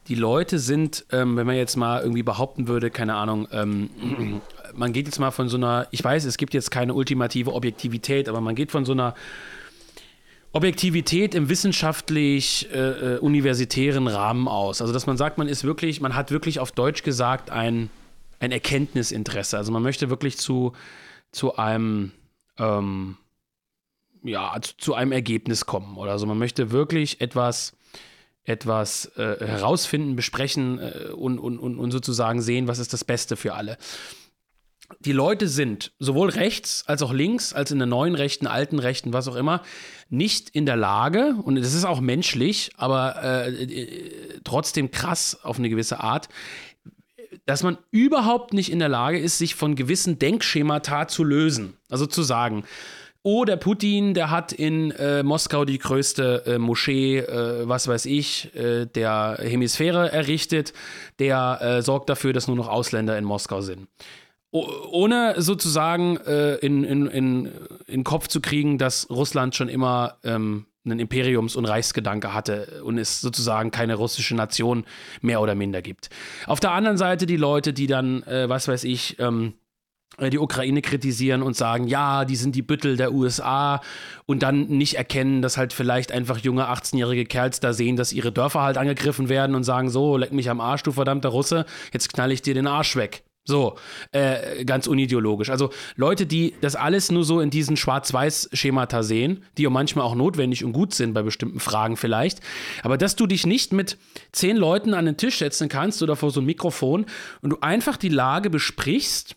die Leute sind, ähm, wenn man jetzt mal irgendwie behaupten würde, keine Ahnung, ähm, <clears throat> man geht jetzt mal von so einer, ich weiß, es gibt jetzt keine ultimative Objektivität, aber man geht von so einer Objektivität im wissenschaftlich äh, äh, universitären Rahmen aus. Also dass man sagt, man ist wirklich, man hat wirklich auf Deutsch gesagt ein, ein Erkenntnisinteresse. Also man möchte wirklich zu, zu einem ähm, ja, zu, einem Ergebnis kommen oder so. Man möchte wirklich etwas etwas äh, herausfinden, besprechen äh, und, und, und, und sozusagen sehen, was ist das Beste für alle. Die Leute sind sowohl rechts als auch links, als in der neuen Rechten, alten Rechten, was auch immer, nicht in der Lage, und das ist auch menschlich, aber äh, äh trotzdem krass auf eine gewisse Art, dass man überhaupt nicht in der Lage ist, sich von gewissen Denkschemata zu lösen. Also zu sagen, Oh, der Putin, der hat in äh, Moskau die größte äh, Moschee, äh, was weiß ich, äh, der Hemisphäre errichtet. Der äh, sorgt dafür, dass nur noch Ausländer in Moskau sind. Ohne sozusagen äh, in, in, in, in Kopf zu kriegen, dass Russland schon immer ähm, einen Imperiums- und Reichsgedanke hatte und es sozusagen keine russische Nation mehr oder minder gibt. Auf der anderen Seite die Leute, die dann, äh, was weiß ich, ähm, äh, die Ukraine kritisieren und sagen, ja, die sind die Büttel der USA und dann nicht erkennen, dass halt vielleicht einfach junge 18-jährige Kerls da sehen, dass ihre Dörfer halt angegriffen werden und sagen, so, leck mich am Arsch, du verdammter Russe, jetzt knall ich dir den Arsch weg. So, äh, ganz unideologisch. Also Leute, die das alles nur so in diesen Schwarz-Weiß-Schemata sehen, die ja manchmal auch notwendig und gut sind bei bestimmten Fragen vielleicht, aber dass du dich nicht mit zehn Leuten an den Tisch setzen kannst oder vor so ein Mikrofon und du einfach die Lage besprichst,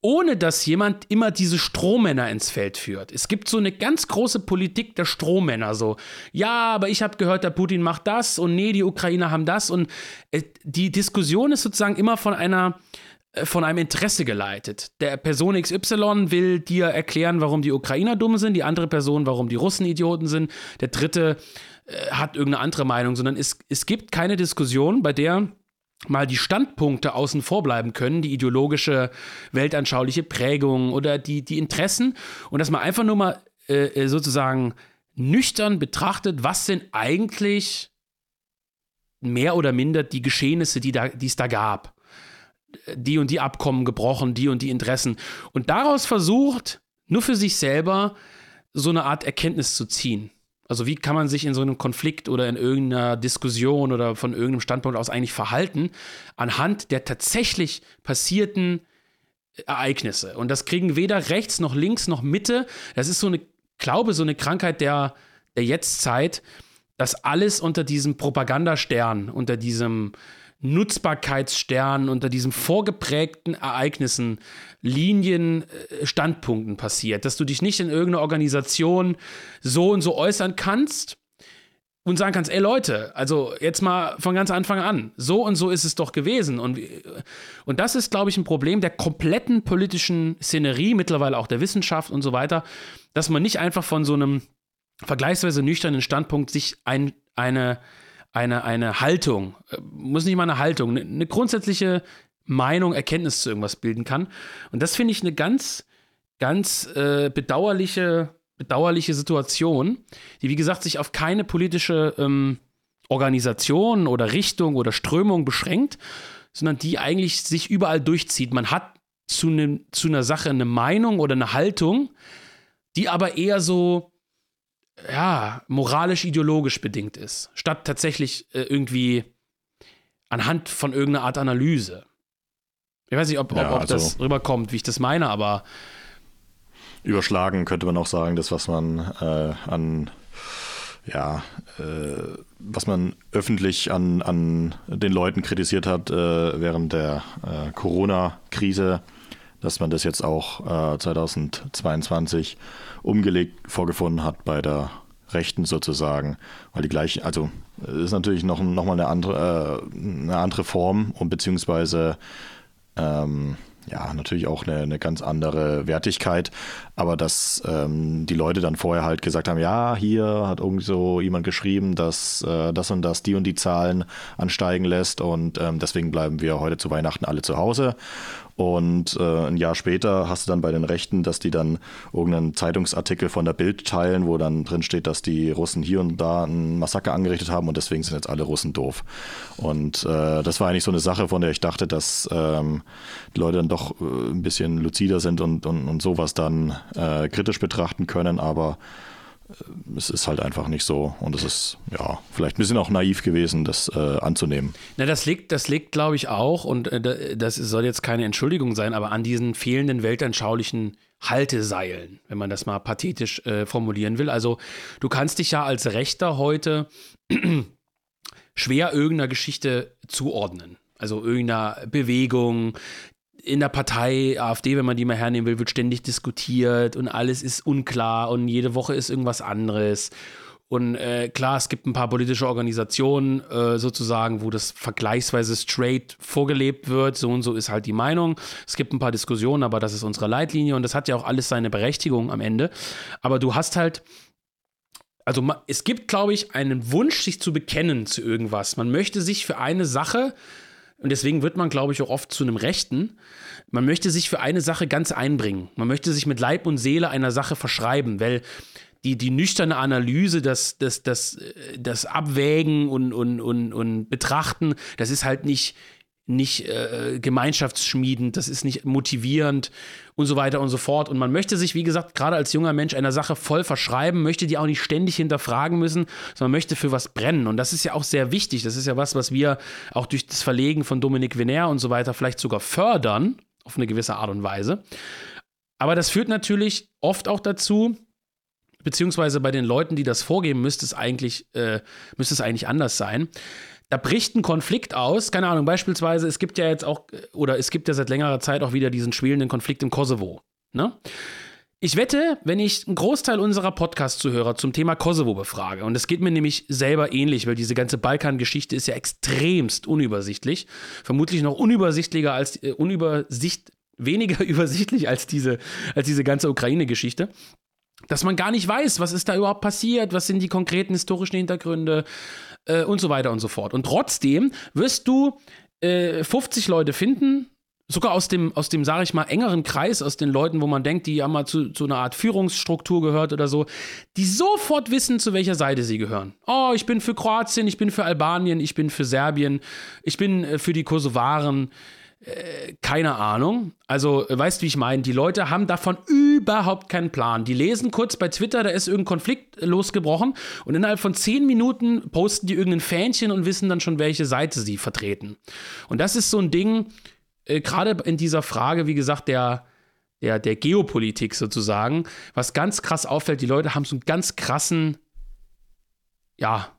ohne dass jemand immer diese Strohmänner ins Feld führt. Es gibt so eine ganz große Politik der Strohmänner, so, ja, aber ich habe gehört, der Putin macht das und nee, die Ukrainer haben das und äh, die Diskussion ist sozusagen immer von einer von einem Interesse geleitet. Der Person XY will dir erklären, warum die Ukrainer dumm sind, die andere Person, warum die Russen Idioten sind, der dritte äh, hat irgendeine andere Meinung, sondern es, es gibt keine Diskussion, bei der mal die Standpunkte außen vor bleiben können, die ideologische, weltanschauliche Prägung oder die, die Interessen und dass man einfach nur mal äh, äh sozusagen nüchtern betrachtet, was sind eigentlich mehr oder minder die Geschehnisse, die, da, die es da gab. Die und die Abkommen gebrochen, die und die Interessen. Und daraus versucht, nur für sich selber so eine Art Erkenntnis zu ziehen. Also wie kann man sich in so einem Konflikt oder in irgendeiner Diskussion oder von irgendeinem Standpunkt aus eigentlich verhalten anhand der tatsächlich passierten Ereignisse. Und das kriegen weder rechts noch links noch Mitte. Das ist so eine, glaube, so eine Krankheit der, der Jetztzeit, dass alles unter diesem Propagandastern, unter diesem Nutzbarkeitsstern, unter diesen vorgeprägten Ereignissen, Linien, äh, Standpunkten passiert, dass du dich nicht in irgendeiner Organisation so und so äußern kannst und sagen kannst, ey Leute, also jetzt mal von ganz Anfang an, so und so ist es doch gewesen. Und, und das ist, glaube ich, ein Problem der kompletten politischen Szenerie, mittlerweile auch der Wissenschaft und so weiter, dass man nicht einfach von so einem vergleichsweise nüchternen Standpunkt sich ein, eine eine, eine Haltung, äh, muss nicht mal eine Haltung, eine, eine grundsätzliche Meinung, Erkenntnis zu irgendwas bilden kann. Und das finde ich eine ganz, ganz äh, bedauerliche, bedauerliche Situation, die, wie gesagt, sich auf keine politische ähm, Organisation oder Richtung oder Strömung beschränkt, sondern die eigentlich sich überall durchzieht. Man hat zu, ne, zu einer Sache eine Meinung oder eine Haltung, die aber eher so ja, moralisch-ideologisch bedingt ist, statt tatsächlich äh, irgendwie anhand von irgendeiner Art Analyse. Ich weiß nicht, ob, ja, ob, ob also das rüberkommt, wie ich das meine, aber. Überschlagen könnte man auch sagen, das, was man äh, an ja, äh, was man öffentlich an, an den Leuten kritisiert hat äh, während der äh, Corona-Krise, dass man das jetzt auch 2022 äh, umgelegt vorgefunden hat bei der Rechten sozusagen, weil die gleichen, also ist natürlich noch, noch mal eine andere, äh, eine andere Form und beziehungsweise ähm, ja, natürlich auch eine, eine ganz andere Wertigkeit, aber dass ähm, die Leute dann vorher halt gesagt haben, ja, hier hat irgendwie so jemand geschrieben, dass äh, das und das die und die Zahlen ansteigen lässt und ähm, deswegen bleiben wir heute zu Weihnachten alle zu Hause und äh, ein Jahr später hast du dann bei den Rechten, dass die dann irgendeinen Zeitungsartikel von der Bild teilen, wo dann drin steht, dass die Russen hier und da ein Massaker angerichtet haben und deswegen sind jetzt alle Russen doof. Und äh, das war eigentlich so eine Sache, von der ich dachte, dass ähm, die Leute dann doch äh, ein bisschen luzider sind und, und, und sowas dann äh, kritisch betrachten können, aber es ist halt einfach nicht so und es ist ja vielleicht ein bisschen auch naiv gewesen, das äh, anzunehmen. Na, das liegt, das liegt, glaube ich, auch und äh, das soll jetzt keine Entschuldigung sein, aber an diesen fehlenden weltanschaulichen Halteseilen, wenn man das mal pathetisch äh, formulieren will. Also du kannst dich ja als Rechter heute <clears throat> schwer irgendeiner Geschichte zuordnen. Also irgendeiner Bewegung, in der Partei AfD, wenn man die mal hernehmen will, wird ständig diskutiert und alles ist unklar und jede Woche ist irgendwas anderes. Und äh, klar, es gibt ein paar politische Organisationen äh, sozusagen, wo das vergleichsweise straight vorgelebt wird. So und so ist halt die Meinung. Es gibt ein paar Diskussionen, aber das ist unsere Leitlinie und das hat ja auch alles seine Berechtigung am Ende. Aber du hast halt, also es gibt, glaube ich, einen Wunsch, sich zu bekennen zu irgendwas. Man möchte sich für eine Sache und deswegen wird man, glaube ich, auch oft zu einem Rechten. Man möchte sich für eine Sache ganz einbringen. Man möchte sich mit Leib und Seele einer Sache verschreiben, weil die, die nüchterne Analyse, das, das, das, das Abwägen und, und, und, und Betrachten, das ist halt nicht, nicht äh, gemeinschaftsschmiedend, das ist nicht motivierend und so weiter und so fort. Und man möchte sich, wie gesagt, gerade als junger Mensch einer Sache voll verschreiben, möchte die auch nicht ständig hinterfragen müssen, sondern möchte für was brennen. Und das ist ja auch sehr wichtig. Das ist ja was, was wir auch durch das Verlegen von Dominik Venner und so weiter vielleicht sogar fördern, auf eine gewisse Art und Weise. Aber das führt natürlich oft auch dazu, beziehungsweise bei den Leuten, die das vorgeben, müsste es eigentlich, äh, müsste es eigentlich anders sein. Da bricht ein Konflikt aus, keine Ahnung, beispielsweise, es gibt ja jetzt auch, oder es gibt ja seit längerer Zeit auch wieder diesen schwelenden Konflikt im Kosovo. Ne? Ich wette, wenn ich einen Großteil unserer Podcast-Zuhörer zum Thema Kosovo befrage, und es geht mir nämlich selber ähnlich, weil diese ganze Balkan-Geschichte ist ja extremst unübersichtlich, vermutlich noch unübersichtlicher als, äh, unübersicht, weniger <laughs> übersichtlich als diese, als diese ganze Ukraine-Geschichte dass man gar nicht weiß, was ist da überhaupt passiert, was sind die konkreten historischen Hintergründe äh, und so weiter und so fort. Und trotzdem wirst du äh, 50 Leute finden, sogar aus dem, aus dem, sage ich mal, engeren Kreis, aus den Leuten, wo man denkt, die haben mal zu, zu einer Art Führungsstruktur gehört oder so, die sofort wissen, zu welcher Seite sie gehören. Oh, ich bin für Kroatien, ich bin für Albanien, ich bin für Serbien, ich bin äh, für die Kosovaren keine Ahnung. Also, weißt du, wie ich meine? Die Leute haben davon überhaupt keinen Plan. Die lesen kurz bei Twitter, da ist irgendein Konflikt losgebrochen und innerhalb von zehn Minuten posten die irgendein Fähnchen und wissen dann schon, welche Seite sie vertreten. Und das ist so ein Ding, äh, gerade in dieser Frage, wie gesagt, der, der, der Geopolitik sozusagen, was ganz krass auffällt, die Leute haben so einen ganz krassen, ja,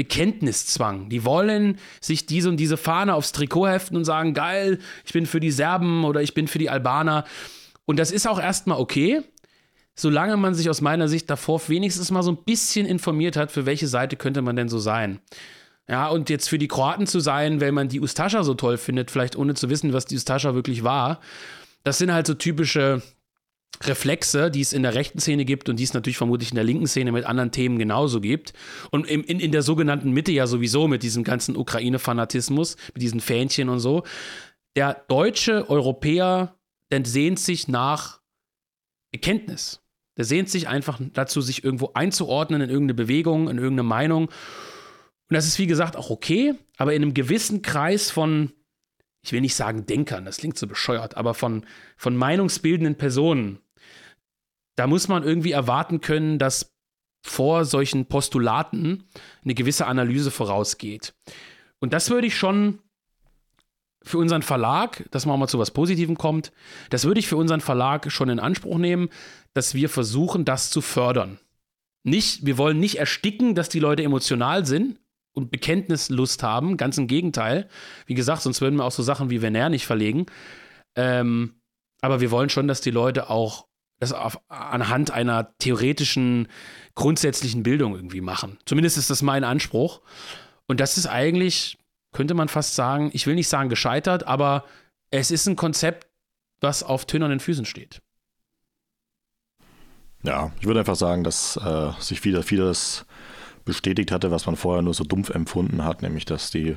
Bekenntniszwang. Die wollen sich diese und diese Fahne aufs Trikot heften und sagen, geil, ich bin für die Serben oder ich bin für die Albaner. Und das ist auch erstmal okay, solange man sich aus meiner Sicht davor wenigstens mal so ein bisschen informiert hat, für welche Seite könnte man denn so sein. Ja, und jetzt für die Kroaten zu sein, wenn man die Ustascha so toll findet, vielleicht ohne zu wissen, was die Ustascha wirklich war, das sind halt so typische Reflexe, die es in der rechten Szene gibt und die es natürlich vermutlich in der linken Szene mit anderen Themen genauso gibt. Und in, in, in der sogenannten Mitte ja sowieso mit diesem ganzen Ukraine-Fanatismus, mit diesen Fähnchen und so. Der deutsche Europäer sehnt sich nach Erkenntnis. Der sehnt sich einfach dazu, sich irgendwo einzuordnen in irgendeine Bewegung, in irgendeine Meinung. Und das ist, wie gesagt, auch okay, aber in einem gewissen Kreis von ich will nicht sagen Denkern, das klingt so bescheuert, aber von, von meinungsbildenden Personen, da muss man irgendwie erwarten können, dass vor solchen Postulaten eine gewisse Analyse vorausgeht. Und das würde ich schon für unseren Verlag, dass man auch mal zu was Positivem kommt, das würde ich für unseren Verlag schon in Anspruch nehmen, dass wir versuchen, das zu fördern. Nicht, wir wollen nicht ersticken, dass die Leute emotional sind, und Bekenntnislust haben. Ganz im Gegenteil. Wie gesagt, sonst würden wir auch so Sachen wie Vener nicht verlegen. Ähm, aber wir wollen schon, dass die Leute auch das auf, anhand einer theoretischen, grundsätzlichen Bildung irgendwie machen. Zumindest ist das mein Anspruch. Und das ist eigentlich, könnte man fast sagen, ich will nicht sagen gescheitert, aber es ist ein Konzept, was auf tönernen Füßen steht. Ja, ich würde einfach sagen, dass äh, sich wieder vieles bestätigt hatte, was man vorher nur so dumpf empfunden hat, nämlich dass die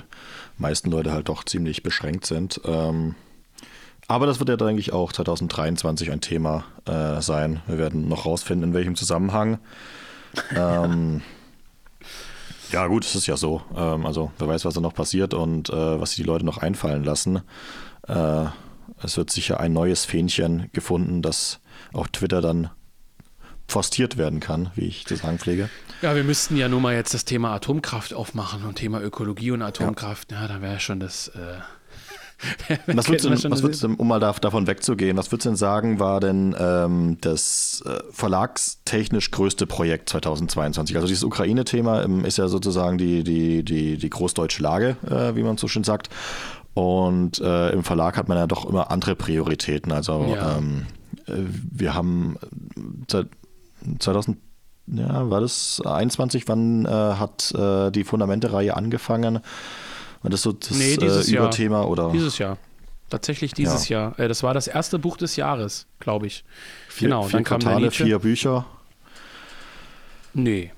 meisten Leute halt doch ziemlich beschränkt sind. Ähm, aber das wird ja, denke ich, auch 2023 ein Thema äh, sein. Wir werden noch rausfinden, in welchem Zusammenhang. ähm, <laughs> ja, gut, es ist ja so. Ähm, also, wer weiß, was da noch passiert und äh, was sich die Leute noch einfallen lassen. Äh, es wird sicher ein neues Fähnchen gefunden, das auch Twitter dann forstiert werden kann, wie ich zu sagen pflege. Ja, wir müssten ja nur mal jetzt das Thema Atomkraft aufmachen und Thema Ökologie und Atomkraft. Ja, ja da wäre schon das. Äh <laughs> was würdest, du, was würdest du, um mal davon wegzugehen, was würdest du denn sagen, war denn ähm, das äh, verlagstechnisch größte Projekt 2022? Also dieses Ukraine-Thema ähm, ist ja sozusagen die, die, die, die großdeutsche Lage, äh, wie man so schön sagt. Und äh, im Verlag hat man ja doch immer andere Prioritäten. Also ja. ähm, äh, wir haben 2000 ja, war das 21? Wann äh, hat äh, die Fundamente-Reihe angefangen? War das so das nee, dieses äh, Überthema? Jahr. Oder? Dieses Jahr. Tatsächlich dieses ja. Jahr. Äh, das war das erste Buch des Jahres, glaube ich. Vier, genau, vier dann Quartale, vier Bücher. Nee.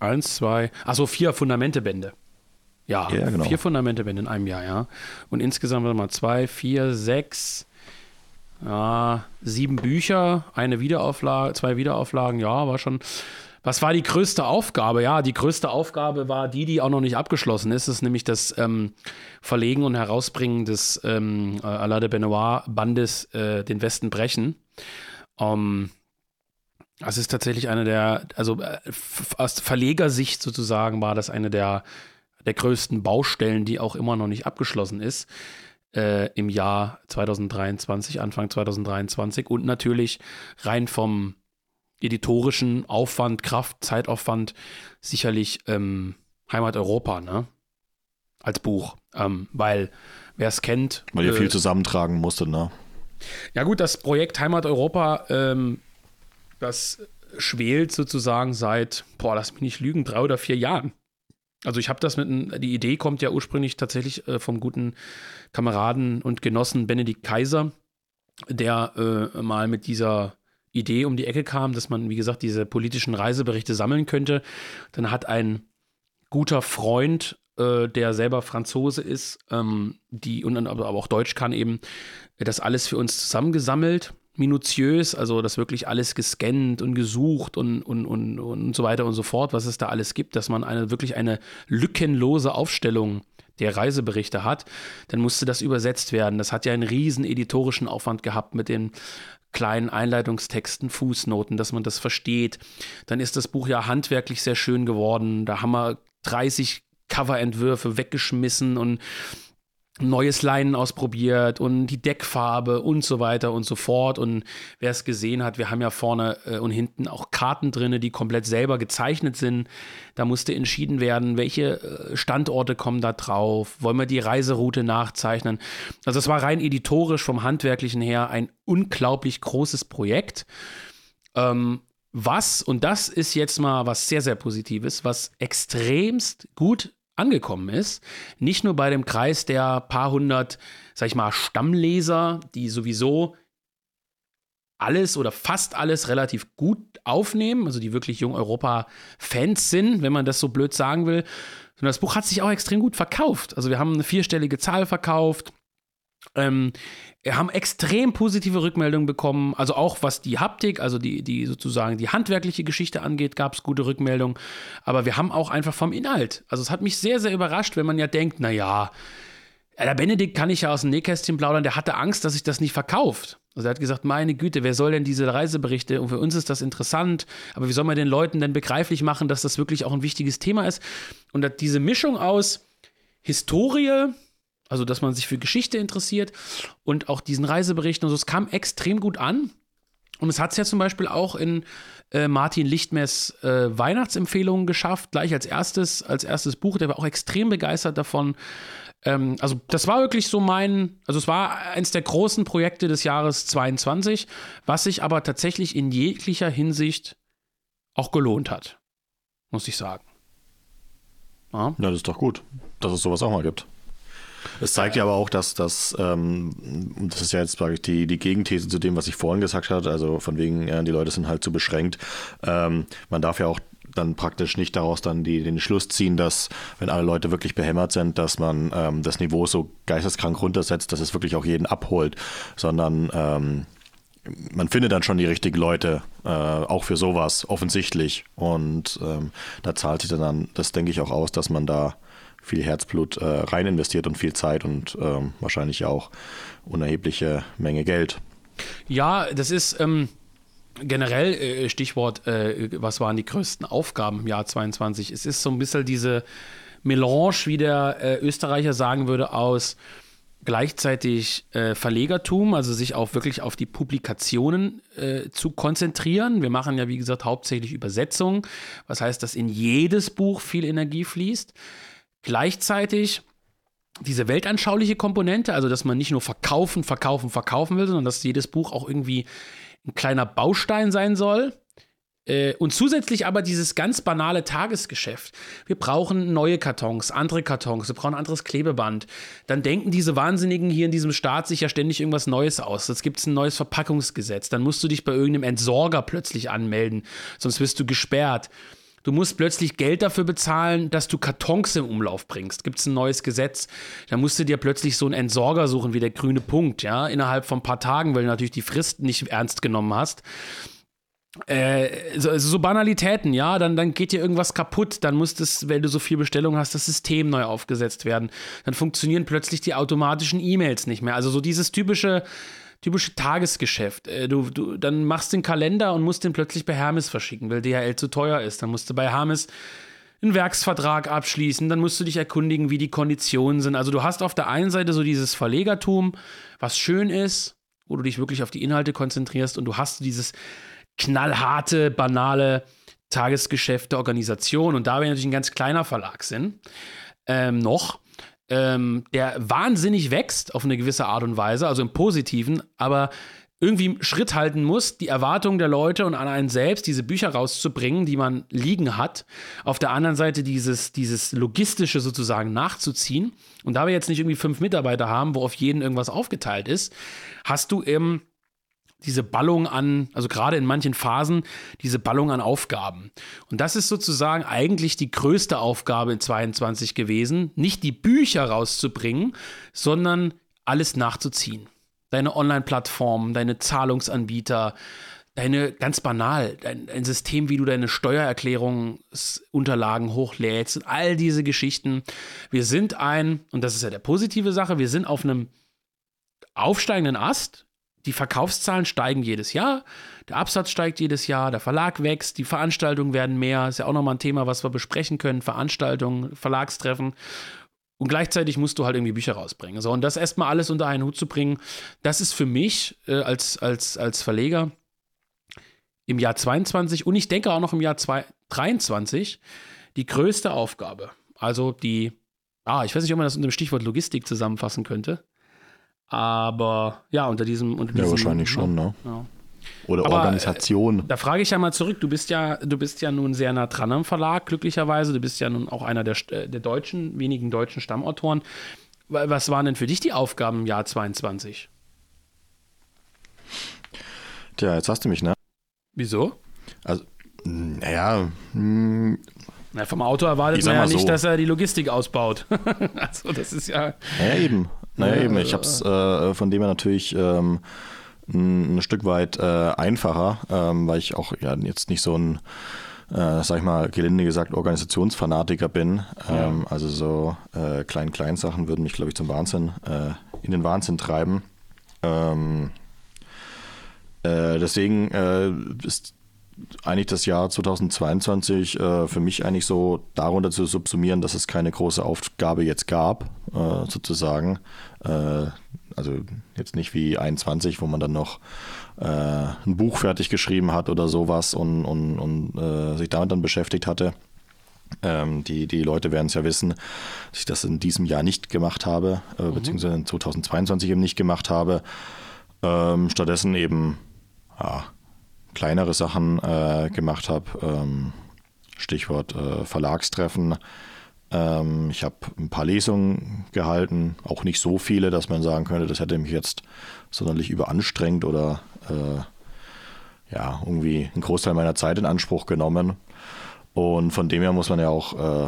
Eins, zwei, achso, vier Fundamentebände. Ja, ja genau. vier Fundamentebände in einem Jahr, ja. Und insgesamt mal zwei, vier, sechs, ja, sieben Bücher, eine Wiederauflage, zwei Wiederauflagen, ja, war schon. Was war die größte Aufgabe? Ja, die größte Aufgabe war die, die auch noch nicht abgeschlossen ist. Das ist nämlich das ähm, Verlegen und Herausbringen des ähm, Alain de Benoit-Bandes äh, Den Westen brechen. Um, ähm, das ist tatsächlich eine der, also äh, aus Verlegersicht sozusagen war das eine der, der größten Baustellen, die auch immer noch nicht abgeschlossen ist äh, im Jahr 2023, Anfang 2023 und natürlich rein vom editorischen Aufwand, Kraft, Zeitaufwand sicherlich ähm, Heimat Europa, ne? Als Buch. Ähm, weil wer es kennt. Weil ihr äh, viel zusammentragen musstet, ne? Ja, gut, das Projekt Heimat Europa, ähm, das schwelt sozusagen seit, boah, lass mich nicht lügen, drei oder vier Jahren. Also ich habe das mit, die Idee kommt ja ursprünglich tatsächlich äh, vom guten Kameraden und Genossen Benedikt Kaiser, der äh, mal mit dieser Idee um die Ecke kam, dass man, wie gesagt, diese politischen Reiseberichte sammeln könnte. Dann hat ein guter Freund, äh, der selber Franzose ist, ähm, die und aber auch Deutsch kann eben, das alles für uns zusammengesammelt minutiös, also das wirklich alles gescannt und gesucht und, und, und, und so weiter und so fort, was es da alles gibt, dass man eine wirklich eine lückenlose Aufstellung der Reiseberichte hat, dann musste das übersetzt werden. Das hat ja einen riesen editorischen Aufwand gehabt mit den kleinen Einleitungstexten, Fußnoten, dass man das versteht. Dann ist das Buch ja handwerklich sehr schön geworden. Da haben wir 30 Coverentwürfe weggeschmissen und neues Leinen ausprobiert und die Deckfarbe und so weiter und so fort. Und wer es gesehen hat, wir haben ja vorne äh, und hinten auch Karten drin, die komplett selber gezeichnet sind. Da musste entschieden werden, welche äh, Standorte kommen da drauf, wollen wir die Reiseroute nachzeichnen. Also es war rein editorisch vom handwerklichen her ein unglaublich großes Projekt. Ähm, was, und das ist jetzt mal was sehr, sehr Positives, was extremst gut angekommen ist. Nicht nur bei dem Kreis der paar hundert, sag ich mal, Stammleser, die sowieso alles oder fast alles relativ gut aufnehmen, also die wirklich Jung Europa-Fans sind, wenn man das so blöd sagen will. Sondern das Buch hat sich auch extrem gut verkauft. Also wir haben eine vierstellige Zahl verkauft. Ähm, wir haben extrem positive Rückmeldungen bekommen, also auch was die Haptik, also die, die sozusagen die handwerkliche Geschichte angeht, gab es gute Rückmeldungen. Aber wir haben auch einfach vom Inhalt. Also es hat mich sehr, sehr überrascht, wenn man ja denkt, naja, der Benedikt kann ich ja aus dem Nähkästchen plaudern, der hatte Angst, dass sich das nicht verkauft. Also er hat gesagt, meine Güte, wer soll denn diese Reiseberichte? Und für uns ist das interessant, aber wie soll man den Leuten denn begreiflich machen, dass das wirklich auch ein wichtiges Thema ist? Und diese Mischung aus Historie, also, dass man sich für Geschichte interessiert und auch diesen Reiseberichten und so. Es kam extrem gut an. Und es hat es ja zum Beispiel auch in äh, Martin Lichtmers äh, Weihnachtsempfehlungen geschafft, gleich als erstes, als erstes Buch. Der war auch extrem begeistert davon. Ähm, also, das war wirklich so mein, also es war eins der großen Projekte des Jahres 22, was sich aber tatsächlich in jeglicher Hinsicht auch gelohnt hat, muss ich sagen. Ja, ja das ist doch gut, dass es sowas auch mal gibt. Es zeigt ja aber auch, dass das, ähm, das ist ja jetzt ich, die, die Gegenthese zu dem, was ich vorhin gesagt habe, also von wegen, ja, die Leute sind halt zu beschränkt. Ähm, man darf ja auch dann praktisch nicht daraus dann die, den Schluss ziehen, dass, wenn alle Leute wirklich behämmert sind, dass man ähm, das Niveau so geisteskrank runtersetzt, dass es wirklich auch jeden abholt, sondern ähm, man findet dann schon die richtigen Leute, äh, auch für sowas, offensichtlich. Und ähm, da zahlt sich dann, das denke ich auch aus, dass man da viel Herzblut äh, rein investiert und viel Zeit und ähm, wahrscheinlich auch unerhebliche Menge Geld. Ja, das ist ähm, generell äh, Stichwort, äh, was waren die größten Aufgaben im Jahr 22? Es ist so ein bisschen diese Melange, wie der äh, Österreicher sagen würde, aus gleichzeitig äh, Verlegertum, also sich auch wirklich auf die Publikationen äh, zu konzentrieren. Wir machen ja, wie gesagt, hauptsächlich Übersetzungen, was heißt, dass in jedes Buch viel Energie fließt. Gleichzeitig diese weltanschauliche Komponente, also dass man nicht nur verkaufen, verkaufen, verkaufen will, sondern dass jedes Buch auch irgendwie ein kleiner Baustein sein soll. Äh, und zusätzlich aber dieses ganz banale Tagesgeschäft. Wir brauchen neue Kartons, andere Kartons, wir brauchen anderes Klebeband. Dann denken diese Wahnsinnigen hier in diesem Staat sich ja ständig irgendwas Neues aus. Jetzt gibt es ein neues Verpackungsgesetz. Dann musst du dich bei irgendeinem Entsorger plötzlich anmelden, sonst wirst du gesperrt. Du musst plötzlich Geld dafür bezahlen, dass du Kartons im Umlauf bringst. Gibt es ein neues Gesetz? Da musst du dir plötzlich so einen Entsorger suchen wie der grüne Punkt, ja, innerhalb von ein paar Tagen, weil du natürlich die Frist nicht ernst genommen hast. Äh, so, also so, Banalitäten, ja, dann, dann geht dir irgendwas kaputt, dann muss das, wenn du so viel Bestellung hast, das System neu aufgesetzt werden. Dann funktionieren plötzlich die automatischen E-Mails nicht mehr. Also so dieses typische, typische Tagesgeschäft. Äh, du, du, dann machst den Kalender und musst den plötzlich bei Hermes verschicken, weil DHL zu teuer ist. Dann musst du bei Hermes einen Werksvertrag abschließen, dann musst du dich erkundigen, wie die Konditionen sind. Also du hast auf der einen Seite so dieses Verlegertum, was schön ist, wo du dich wirklich auf die Inhalte konzentrierst und du hast dieses knallharte, banale Tagesgeschäft der Organisation. Und da wir natürlich ein ganz kleiner Verlag sind, ähm, noch, ähm, der wahnsinnig wächst auf eine gewisse Art und Weise, also im Positiven, aber irgendwie Schritt halten muss, die Erwartungen der Leute und an einen selbst, diese Bücher rauszubringen, die man liegen hat. Auf der anderen Seite dieses, dieses Logistische sozusagen nachzuziehen. Und da wir jetzt nicht irgendwie fünf Mitarbeiter haben, wo auf jeden irgendwas aufgeteilt ist, hast du im diese Ballung an, also gerade in manchen Phasen, diese Ballung an Aufgaben. Und das ist sozusagen eigentlich die größte Aufgabe in 22 gewesen, nicht die Bücher rauszubringen, sondern alles nachzuziehen. Deine Online-Plattform, deine Zahlungsanbieter, deine, ganz banal, dein, ein System, wie du deine Steuererklärungsunterlagen hochlädst und all diese Geschichten. Wir sind ein, und das ist ja der positive Sache, wir sind auf einem aufsteigenden Ast die Verkaufszahlen steigen jedes Jahr, der Absatz steigt jedes Jahr, der Verlag wächst, die Veranstaltungen werden mehr. Ist ja auch nochmal ein Thema, was wir besprechen können. Veranstaltungen, Verlagstreffen. Und gleichzeitig musst du halt irgendwie Bücher rausbringen. So, und das erstmal alles unter einen Hut zu bringen, das ist für mich äh, als, als, als Verleger im Jahr 22 und ich denke auch noch im Jahr 23 die größte Aufgabe. Also die, ah, ich weiß nicht, ob man das unter dem Stichwort Logistik zusammenfassen könnte. Aber ja, unter diesem. Unter ja, diesem, wahrscheinlich schon, ne? Ja. Oder Aber, Organisation. Äh, da frage ich ja mal zurück, du bist ja, du bist ja nun sehr nah dran am Verlag, glücklicherweise. Du bist ja nun auch einer der, äh, der deutschen, wenigen deutschen Stammautoren. Was waren denn für dich die Aufgaben im Jahr 22? Tja, jetzt hast du mich, ne? Wieso? Also, naja, hm, na, vom Autor erwartet man ja nicht, so. dass er die Logistik ausbaut. <laughs> also das ist ja. Ja, eben. Naja, ja, eben. Ich habe es äh, von dem her natürlich ähm, ein, ein, Stück weit äh, einfacher, ähm, weil ich auch ja, jetzt nicht so ein, äh, sag ich mal, gelinde gesagt, Organisationsfanatiker bin. Ähm, ja. Also so äh, Klein-Klein-Sachen würden mich, glaube ich, zum Wahnsinn, äh, in den Wahnsinn treiben. Ähm, äh, deswegen äh, ist eigentlich das Jahr 2022 äh, für mich eigentlich so darunter zu subsumieren, dass es keine große Aufgabe jetzt gab, äh, sozusagen. Äh, also jetzt nicht wie 21, wo man dann noch äh, ein Buch fertig geschrieben hat oder sowas und, und, und äh, sich damit dann beschäftigt hatte. Ähm, die, die Leute werden es ja wissen, dass ich das in diesem Jahr nicht gemacht habe, äh, mhm. beziehungsweise in 2022 eben nicht gemacht habe. Ähm, stattdessen eben, ja, kleinere Sachen äh, gemacht habe. Ähm, Stichwort äh, Verlagstreffen. Ähm, ich habe ein paar Lesungen gehalten, auch nicht so viele, dass man sagen könnte, das hätte mich jetzt sonderlich überanstrengt oder äh, ja, irgendwie einen Großteil meiner Zeit in Anspruch genommen. Und von dem her muss man ja auch, äh,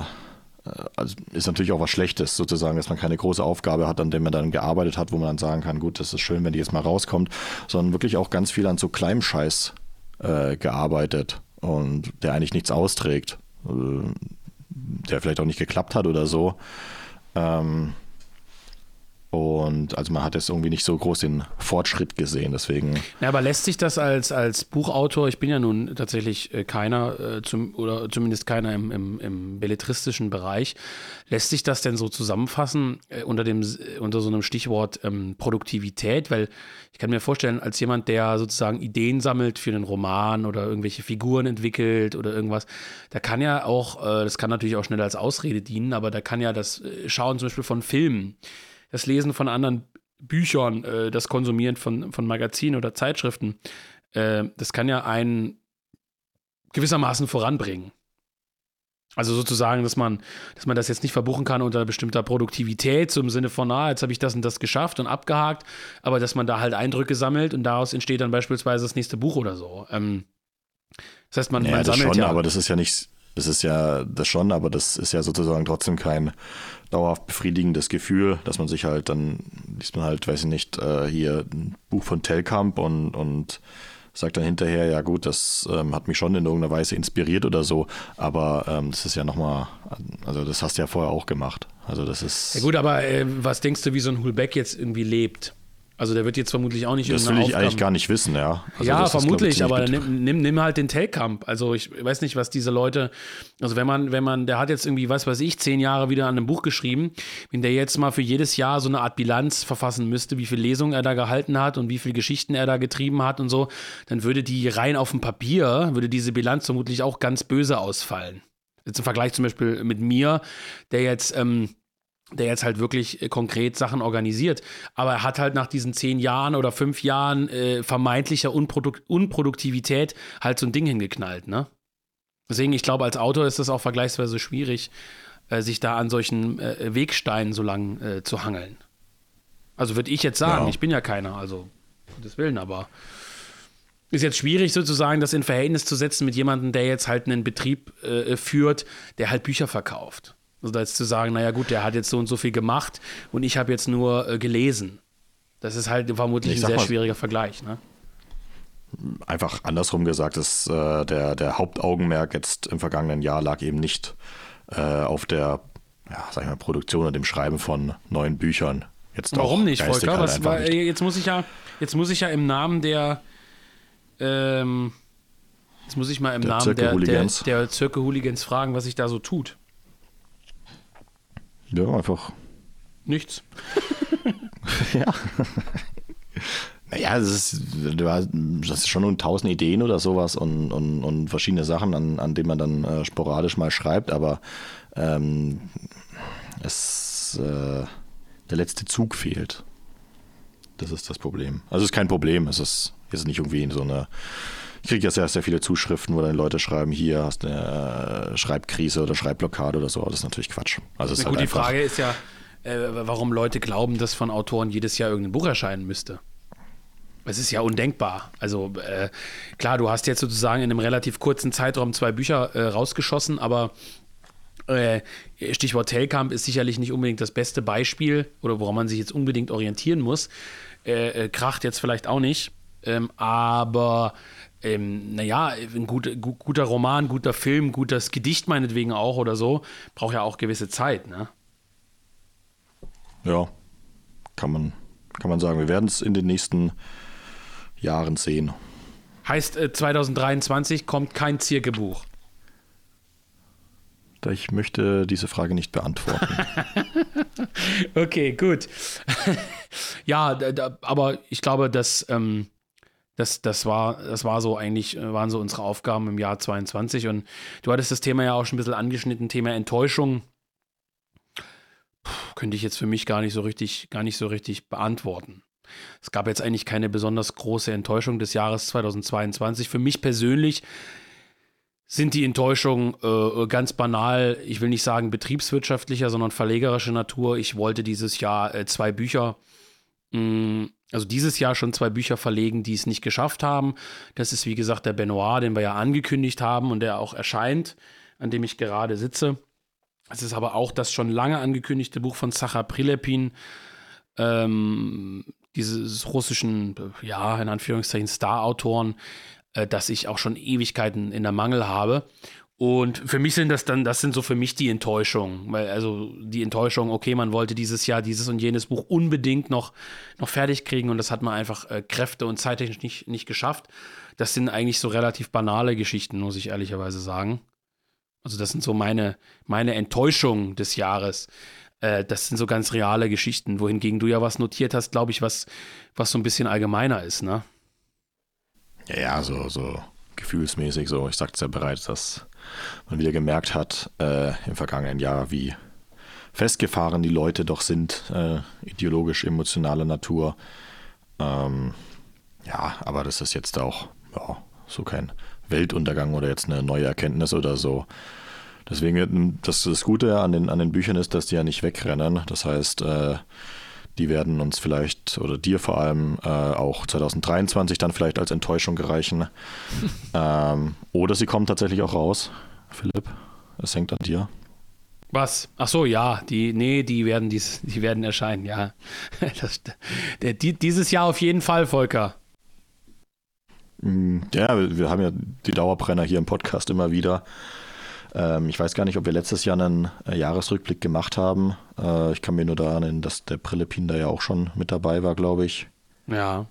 äh, also ist natürlich auch was Schlechtes sozusagen, dass man keine große Aufgabe hat, an der man dann gearbeitet hat, wo man dann sagen kann, gut, das ist schön, wenn die jetzt mal rauskommt, sondern wirklich auch ganz viel an so kleinem Scheiß äh, gearbeitet und der eigentlich nichts austrägt, äh, der vielleicht auch nicht geklappt hat oder so. Ähm, und also man hat jetzt irgendwie nicht so groß den Fortschritt gesehen, deswegen. Ja, aber lässt sich das als, als Buchautor, ich bin ja nun tatsächlich äh, keiner, äh, zum, oder zumindest keiner im, im, im belletristischen Bereich, lässt sich das denn so zusammenfassen äh, unter, dem, unter so einem Stichwort ähm, Produktivität? Weil ich kann mir vorstellen, als jemand, der sozusagen Ideen sammelt für einen Roman oder irgendwelche Figuren entwickelt oder irgendwas, da kann ja auch, äh, das kann natürlich auch schnell als Ausrede dienen, aber da kann ja das äh, Schauen zum Beispiel von Filmen das Lesen von anderen Büchern, äh, das Konsumieren von, von Magazinen oder Zeitschriften, äh, das kann ja einen gewissermaßen voranbringen. Also sozusagen, dass man, dass man das jetzt nicht verbuchen kann unter bestimmter Produktivität, so im Sinne von, ah, jetzt habe ich das und das geschafft und abgehakt, aber dass man da halt Eindrücke sammelt und daraus entsteht dann beispielsweise das nächste Buch oder so. Ähm, das heißt, man, naja, man sammelt schon, ja. aber das ist ja nicht, Das ist ja das schon, aber das ist ja sozusagen trotzdem kein dauerhaft befriedigendes Gefühl, dass man sich halt dann, liest man halt, weiß ich nicht, äh, hier ein Buch von Telkamp und, und sagt dann hinterher, ja gut, das ähm, hat mich schon in irgendeiner Weise inspiriert oder so, aber ähm, das ist ja nochmal, also das hast du ja vorher auch gemacht. Also das ist. Ja gut, aber äh, was denkst du, wie so ein Hulbeck jetzt irgendwie lebt? Also der wird jetzt vermutlich auch nicht Das will ich Aufgaben. eigentlich gar nicht wissen, ja. Also ja, vermutlich, ist, aber nimm, nimm, nimm, halt den Telkamp. Also ich weiß nicht, was diese Leute, also wenn man, wenn man, der hat jetzt irgendwie, was weiß ich, zehn Jahre wieder an einem Buch geschrieben, wenn der jetzt mal für jedes Jahr so eine Art Bilanz verfassen müsste, wie viele Lesungen er da gehalten hat und wie viele Geschichten er da getrieben hat und so, dann würde die rein auf dem Papier, würde diese Bilanz vermutlich auch ganz böse ausfallen. Jetzt im Vergleich zum Beispiel mit mir, der jetzt, ähm, der jetzt halt wirklich äh, konkret Sachen organisiert. Aber er hat halt nach diesen zehn Jahren oder fünf Jahren äh, vermeintlicher Unprodukt Unproduktivität halt so ein Ding hingeknallt, ne? Deswegen, ich glaube, als Autor ist das auch vergleichsweise schwierig, äh, sich da an solchen äh, Wegsteinen so lang äh, zu hangeln. Also würde ich jetzt sagen, ja. ich bin ja keiner, also das Willen, aber ist jetzt schwierig sozusagen, das in Verhältnis zu setzen mit jemandem, der jetzt halt einen Betrieb äh, führt, der halt Bücher verkauft. Also da jetzt zu sagen, naja gut, der hat jetzt so und so viel gemacht und ich habe jetzt nur äh, gelesen. Das ist halt vermutlich ein sehr mal, schwieriger Vergleich. Ne? Einfach andersrum gesagt, ist, äh, der, der Hauptaugenmerk jetzt im vergangenen Jahr lag eben nicht äh, auf der ja, sag ich mal, Produktion und dem Schreiben von neuen Büchern. Jetzt Warum nicht, Volker? Halt Was, war, nicht. Jetzt, muss ich ja, jetzt muss ich ja im Namen der ähm, jetzt muss ich mal im der Namen der, der, der Zirke-Hooligans fragen, was sich da so tut. Ja, einfach. Nichts. <laughs> ja. Naja, das ist, das ist schon nur tausend Ideen oder sowas und, und, und verschiedene Sachen, an, an denen man dann äh, sporadisch mal schreibt, aber ähm, es, äh, der letzte Zug fehlt. Das ist das Problem. Also es ist kein Problem, es ist, es ist nicht irgendwie so eine ich kriege ja sehr, sehr viele Zuschriften, wo dann Leute schreiben, hier hast du eine äh, Schreibkrise oder Schreibblockade oder so. Das ist natürlich Quatsch. Also Na gut, halt die Frage ist ja, äh, warum Leute glauben, dass von Autoren jedes Jahr irgendein Buch erscheinen müsste. Es ist ja undenkbar. Also äh, klar, du hast jetzt sozusagen in einem relativ kurzen Zeitraum zwei Bücher äh, rausgeschossen, aber äh, Stichwort Telkamp ist sicherlich nicht unbedingt das beste Beispiel oder woran man sich jetzt unbedingt orientieren muss. Kracht jetzt vielleicht auch nicht. Ähm, aber ähm, naja, ein gut, guter Roman, guter Film, gutes Gedicht meinetwegen auch oder so, braucht ja auch gewisse Zeit, ne? Ja, kann man, kann man sagen. Wir werden es in den nächsten Jahren sehen. Heißt, äh, 2023 kommt kein Zirkebuch. Ich möchte diese Frage nicht beantworten. <laughs> okay, gut. <laughs> ja, da, aber ich glaube, dass ähm, das, das, war, das war so eigentlich, äh, waren so unsere Aufgaben im Jahr 22. Und du hattest das Thema ja auch schon ein bisschen angeschnitten, Thema Enttäuschung. Puh, könnte ich jetzt für mich gar nicht so richtig, gar nicht so richtig beantworten. Es gab jetzt eigentlich keine besonders große Enttäuschung des Jahres 2022. Für mich persönlich sind die Enttäuschungen äh, ganz banal, ich will nicht sagen betriebswirtschaftlicher, sondern verlegerischer Natur. Ich wollte dieses Jahr äh, zwei Bücher mm, also dieses Jahr schon zwei Bücher verlegen, die es nicht geschafft haben. Das ist, wie gesagt, der Benoit, den wir ja angekündigt haben und der auch erscheint, an dem ich gerade sitze. Es ist aber auch das schon lange angekündigte Buch von Sacha Prilepin, ähm, dieses russischen, ja, in Anführungszeichen Star-Autoren, äh, das ich auch schon Ewigkeiten in der Mangel habe. Und für mich sind das dann, das sind so für mich die Enttäuschungen. Weil, also die Enttäuschung, okay, man wollte dieses Jahr dieses und jenes Buch unbedingt noch, noch fertig kriegen und das hat man einfach äh, Kräfte und zeittechnisch nicht, nicht geschafft. Das sind eigentlich so relativ banale Geschichten, muss ich ehrlicherweise sagen. Also, das sind so meine, meine Enttäuschungen des Jahres. Äh, das sind so ganz reale Geschichten, wohingegen du ja was notiert hast, glaube ich, was, was so ein bisschen allgemeiner ist, ne? Ja, ja, so, so gefühlsmäßig so. Ich sagte es ja bereits, dass man wieder gemerkt hat äh, im vergangenen Jahr, wie festgefahren die Leute doch sind, äh, ideologisch, emotionaler Natur. Ähm, ja, aber das ist jetzt auch ja, so kein Weltuntergang oder jetzt eine neue Erkenntnis oder so. Deswegen, das, das Gute an den, an den Büchern ist, dass die ja nicht wegrennen. Das heißt, äh, die werden uns vielleicht oder dir vor allem äh, auch 2023 dann vielleicht als Enttäuschung gereichen. <laughs> ähm, oder sie kommen tatsächlich auch raus. Philipp. Es hängt an dir. Was? Ach so, ja, die, nee, die werden dies, die werden erscheinen, ja. <laughs> Das, der, die, dieses Jahr auf jeden Fall, Volker. Mm, ja, wir haben ja die Dauerbrenner hier im Podcast immer wieder. Ähm, ich weiß gar nicht, ob wir letztes Jahr einen äh, Jahresrückblick gemacht haben. Äh, ich kann mir nur da erinnern, dass der Brillepin da ja auch schon mit dabei war, glaube ich. Ja.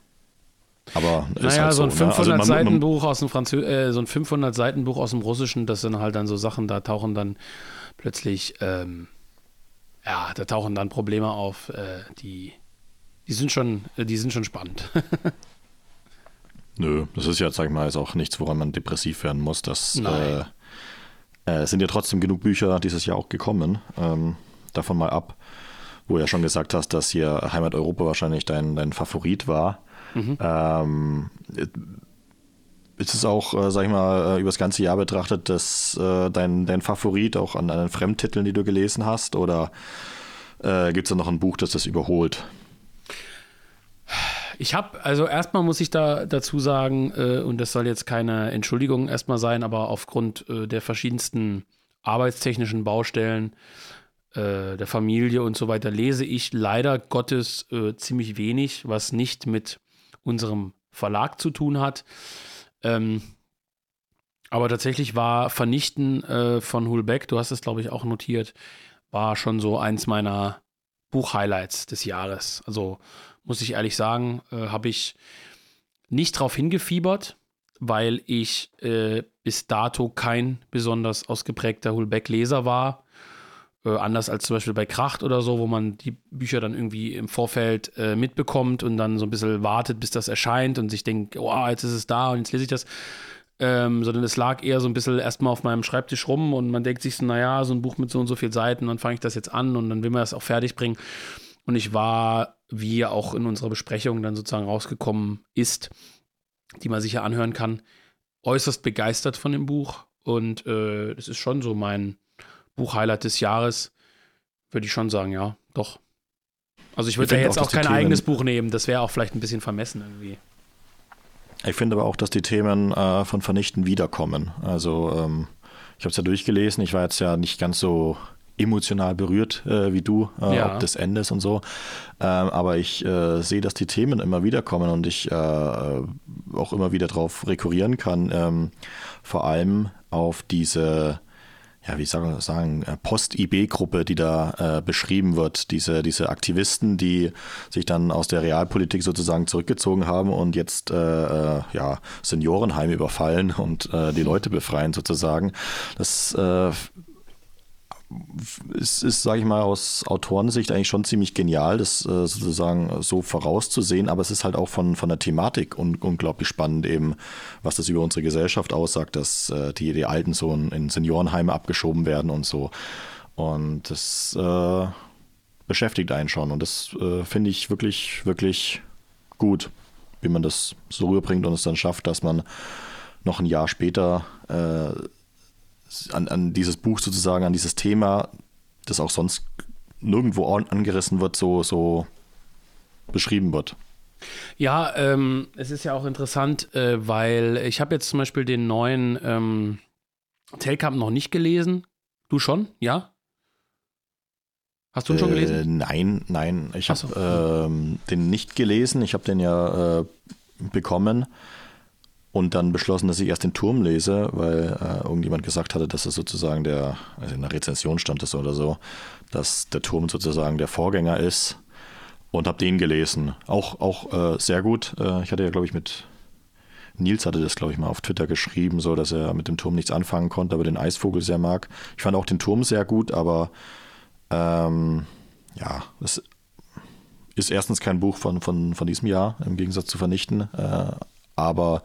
Aber naja, halt so, ein 500 ne? also Seiten Buch aus dem Französ äh, so ein 500 Seiten Buch aus dem Russischen, das sind halt dann so Sachen, da tauchen dann plötzlich, ähm, ja, da tauchen dann Probleme auf, äh, die, die sind schon, äh, die sind schon spannend. <laughs> Nö, das ist ja, sag ich mal, ist auch nichts, woran man depressiv werden muss. Das äh, äh, sind ja trotzdem genug Bücher dieses Jahr auch gekommen. Ähm, davon mal ab, wo du ja schon gesagt hast, dass hier Heimat Europa wahrscheinlich dein, dein Favorit war. Mhm. Ähm, ist es auch, äh, sag ich mal, äh, über das ganze Jahr betrachtet, dass äh, dein, dein Favorit auch an, an Fremdtiteln, die du gelesen hast? Oder äh, gibt es da noch ein Buch, das das überholt? Ich habe, also erstmal muss ich da dazu sagen, äh, und das soll jetzt keine Entschuldigung erstmal sein, aber aufgrund äh, der verschiedensten arbeitstechnischen Baustellen äh, der Familie und so weiter lese ich leider Gottes äh, ziemlich wenig, was nicht mit unserem Verlag zu tun hat. Ähm, aber tatsächlich war Vernichten äh, von Hulbeck, du hast es glaube ich auch notiert, war schon so eins meiner Buchhighlights des Jahres. Also muss ich ehrlich sagen, äh, habe ich nicht drauf hingefiebert, weil ich äh, bis dato kein besonders ausgeprägter Hulbeck-Leser war. Äh, anders als zum Beispiel bei Kracht oder so, wo man die Bücher dann irgendwie im Vorfeld äh, mitbekommt und dann so ein bisschen wartet, bis das erscheint und sich denkt, oh, jetzt ist es da und jetzt lese ich das. Ähm, sondern es lag eher so ein bisschen erstmal auf meinem Schreibtisch rum und man denkt sich so, naja, so ein Buch mit so und so vielen Seiten, dann fange ich das jetzt an und dann will man das auch fertig bringen. Und ich war, wie auch in unserer Besprechung dann sozusagen rausgekommen ist, die man sicher anhören kann, äußerst begeistert von dem Buch. Und äh, das ist schon so mein Buchhighlight des Jahres, würde ich schon sagen, ja, doch. Also ich würde ja jetzt auch, auch kein Themen, eigenes Buch nehmen, das wäre auch vielleicht ein bisschen vermessen irgendwie. Ich finde aber auch, dass die Themen äh, von Vernichten wiederkommen. Also ähm, ich habe es ja durchgelesen, ich war jetzt ja nicht ganz so emotional berührt äh, wie du, äh, ja. ob des Endes und so. Ähm, aber ich äh, sehe, dass die Themen immer wieder kommen und ich äh, auch immer wieder darauf rekurrieren kann. Ähm, vor allem auf diese ja, wie soll man sagen, äh, Post-IB-Gruppe, die da äh, beschrieben wird. Diese, diese Aktivisten, die sich dann aus der Realpolitik sozusagen zurückgezogen haben und jetzt äh, äh ja, Seniorenheime überfallen und äh, die Leute befreien sozusagen. Das äh, es ist, sage ich mal, aus Autorensicht eigentlich schon ziemlich genial, das äh, sozusagen so vorauszusehen, aber es ist halt auch von, von der Thematik un unglaublich spannend, eben, was das über unsere Gesellschaft aussagt, dass äh, die, die Alten so in, Seniorenheime abgeschoben werden und so. Und das äh, beschäftigt einen schon und das äh, finde ich wirklich, wirklich gut, wie man das so rüberbringt und es dann schafft, dass man noch ein Jahr später an, an dieses Buch sozusagen, an dieses Thema, das auch sonst nirgendwo angerissen wird, so, so beschrieben wird. Ja, ähm, es ist ja auch interessant, äh, weil ich habe jetzt zum Beispiel den neuen ähm, Telkamp noch nicht gelesen. Du schon? Ja? Hast du ihn schon gelesen? Äh, nein, nein. Ich habe so. ähm, den nicht gelesen. Ich habe den ja äh, bekommen und dann beschlossen, dass ich erst den Turm lese, weil äh, irgendjemand gesagt hatte, dass es sozusagen der, also in der Rezension stand es oder so, dass der Turm sozusagen der Vorgänger ist und habe den gelesen. Auch, auch äh, sehr gut. Äh, ich hatte ja, glaube ich, mit Nils hatte das, glaube ich, mal auf Twitter geschrieben, so dass er mit dem Turm nichts anfangen konnte, aber den Eisvogel sehr mag. Ich fand auch den Turm sehr gut, aber ähm, ja, es ist erstens kein Buch von, von, von diesem Jahr, im Gegensatz zu Vernichten, äh, aber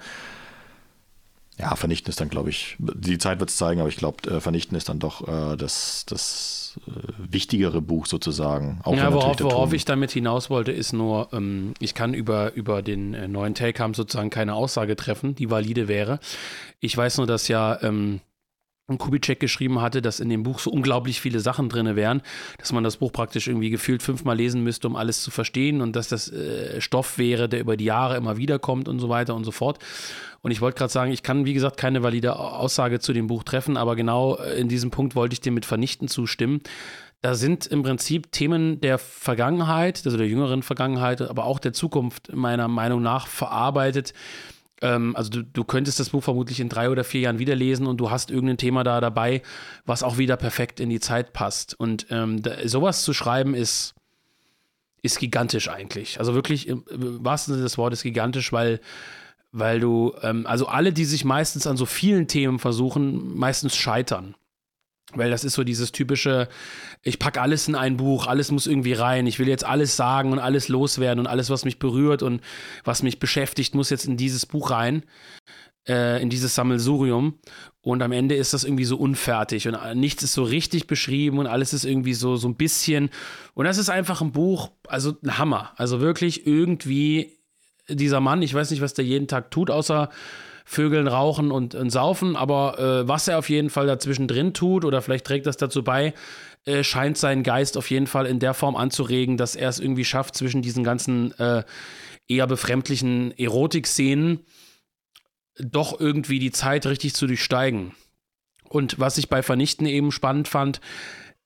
ja, Vernichten ist dann, glaube ich, die Zeit wird es zeigen, aber ich glaube, äh, Vernichten ist dann doch äh, das, das äh, wichtigere Buch sozusagen. Auch ja, worauf, worauf ich damit hinaus wollte, ist nur, ähm, ich kann über, über den äh, neuen Take-Ham sozusagen keine Aussage treffen, die valide wäre. Ich weiß nur, dass ja ähm, Kubitschek geschrieben hatte, dass in dem Buch so unglaublich viele Sachen drin wären, dass man das Buch praktisch irgendwie gefühlt fünfmal lesen müsste, um alles zu verstehen und dass das äh, Stoff wäre, der über die Jahre immer wieder kommt und so weiter und so fort. Und ich wollte gerade sagen, ich kann, wie gesagt, keine valide Aussage zu dem Buch treffen, aber genau äh, in diesem Punkt wollte ich dir mit vernichten zustimmen. Da sind im Prinzip Themen der Vergangenheit, also der jüngeren Vergangenheit, aber auch der Zukunft meiner Meinung nach verarbeitet, ähm, also du, du könntest das Buch vermutlich in drei oder vier Jahren wieder lesen und du hast irgendein Thema da dabei, was auch wieder perfekt in die Zeit passt. Und ähm, da, sowas zu schreiben ist, ist gigantisch eigentlich. Also wirklich im, wahrsten Sinne des Wortes gigantisch, weil weil du, ähm, also alle, die sich meistens an so vielen Themen versuchen, meistens scheitern. Weil das ist so dieses typische, ich packe alles in ein Buch, alles muss irgendwie rein, ich will jetzt alles sagen und alles loswerden und alles, was mich berührt und was mich beschäftigt, muss jetzt in dieses Buch rein, äh, in dieses Sammelsurium. Und am Ende ist das irgendwie so unfertig und nichts ist so richtig beschrieben und alles ist irgendwie so, so ein bisschen. Und das ist einfach ein Buch, also ein Hammer. Also wirklich irgendwie dieser Mann, ich weiß nicht, was der jeden Tag tut, außer Vögeln rauchen und, und saufen, aber äh, was er auf jeden Fall dazwischen drin tut oder vielleicht trägt das dazu bei, äh, scheint seinen Geist auf jeden Fall in der Form anzuregen, dass er es irgendwie schafft, zwischen diesen ganzen äh, eher befremdlichen Erotik-Szenen doch irgendwie die Zeit richtig zu durchsteigen. Und was ich bei Vernichten eben spannend fand,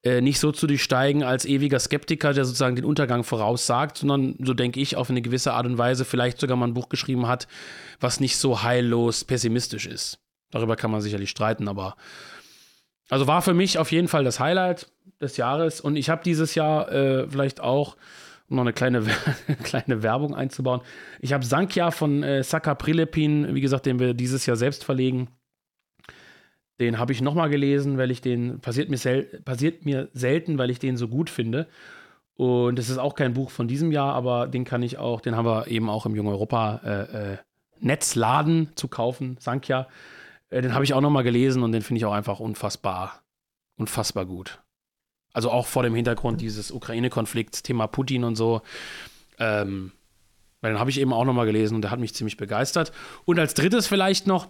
äh, nicht so zu durchsteigen als ewiger Skeptiker, der sozusagen den Untergang voraussagt, sondern, so denke ich, auf eine gewisse Art und Weise vielleicht sogar mal ein Buch geschrieben hat, was nicht so heillos pessimistisch ist. Darüber kann man sicherlich streiten, aber also war für mich auf jeden Fall das Highlight des Jahres und ich habe dieses Jahr äh, vielleicht auch, um noch eine kleine, <laughs> kleine Werbung einzubauen, ich habe Sankhya von äh, Saka Prilepin, wie gesagt, den wir dieses Jahr selbst verlegen, den habe ich nochmal gelesen, weil ich den, passiert mir, sel passiert mir selten, weil ich den so gut finde. Und es ist auch kein Buch von diesem Jahr, aber den kann ich auch, den haben wir eben auch im Jung Europa äh, äh, Netzladen zu kaufen, Sankhya. Äh, den habe ich auch nochmal gelesen und den finde ich auch einfach unfassbar, unfassbar gut. Also auch vor dem Hintergrund dieses Ukraine-Konflikts, Thema Putin und so. Ähm, weil den habe ich eben auch nochmal gelesen und der hat mich ziemlich begeistert. Und als drittes vielleicht noch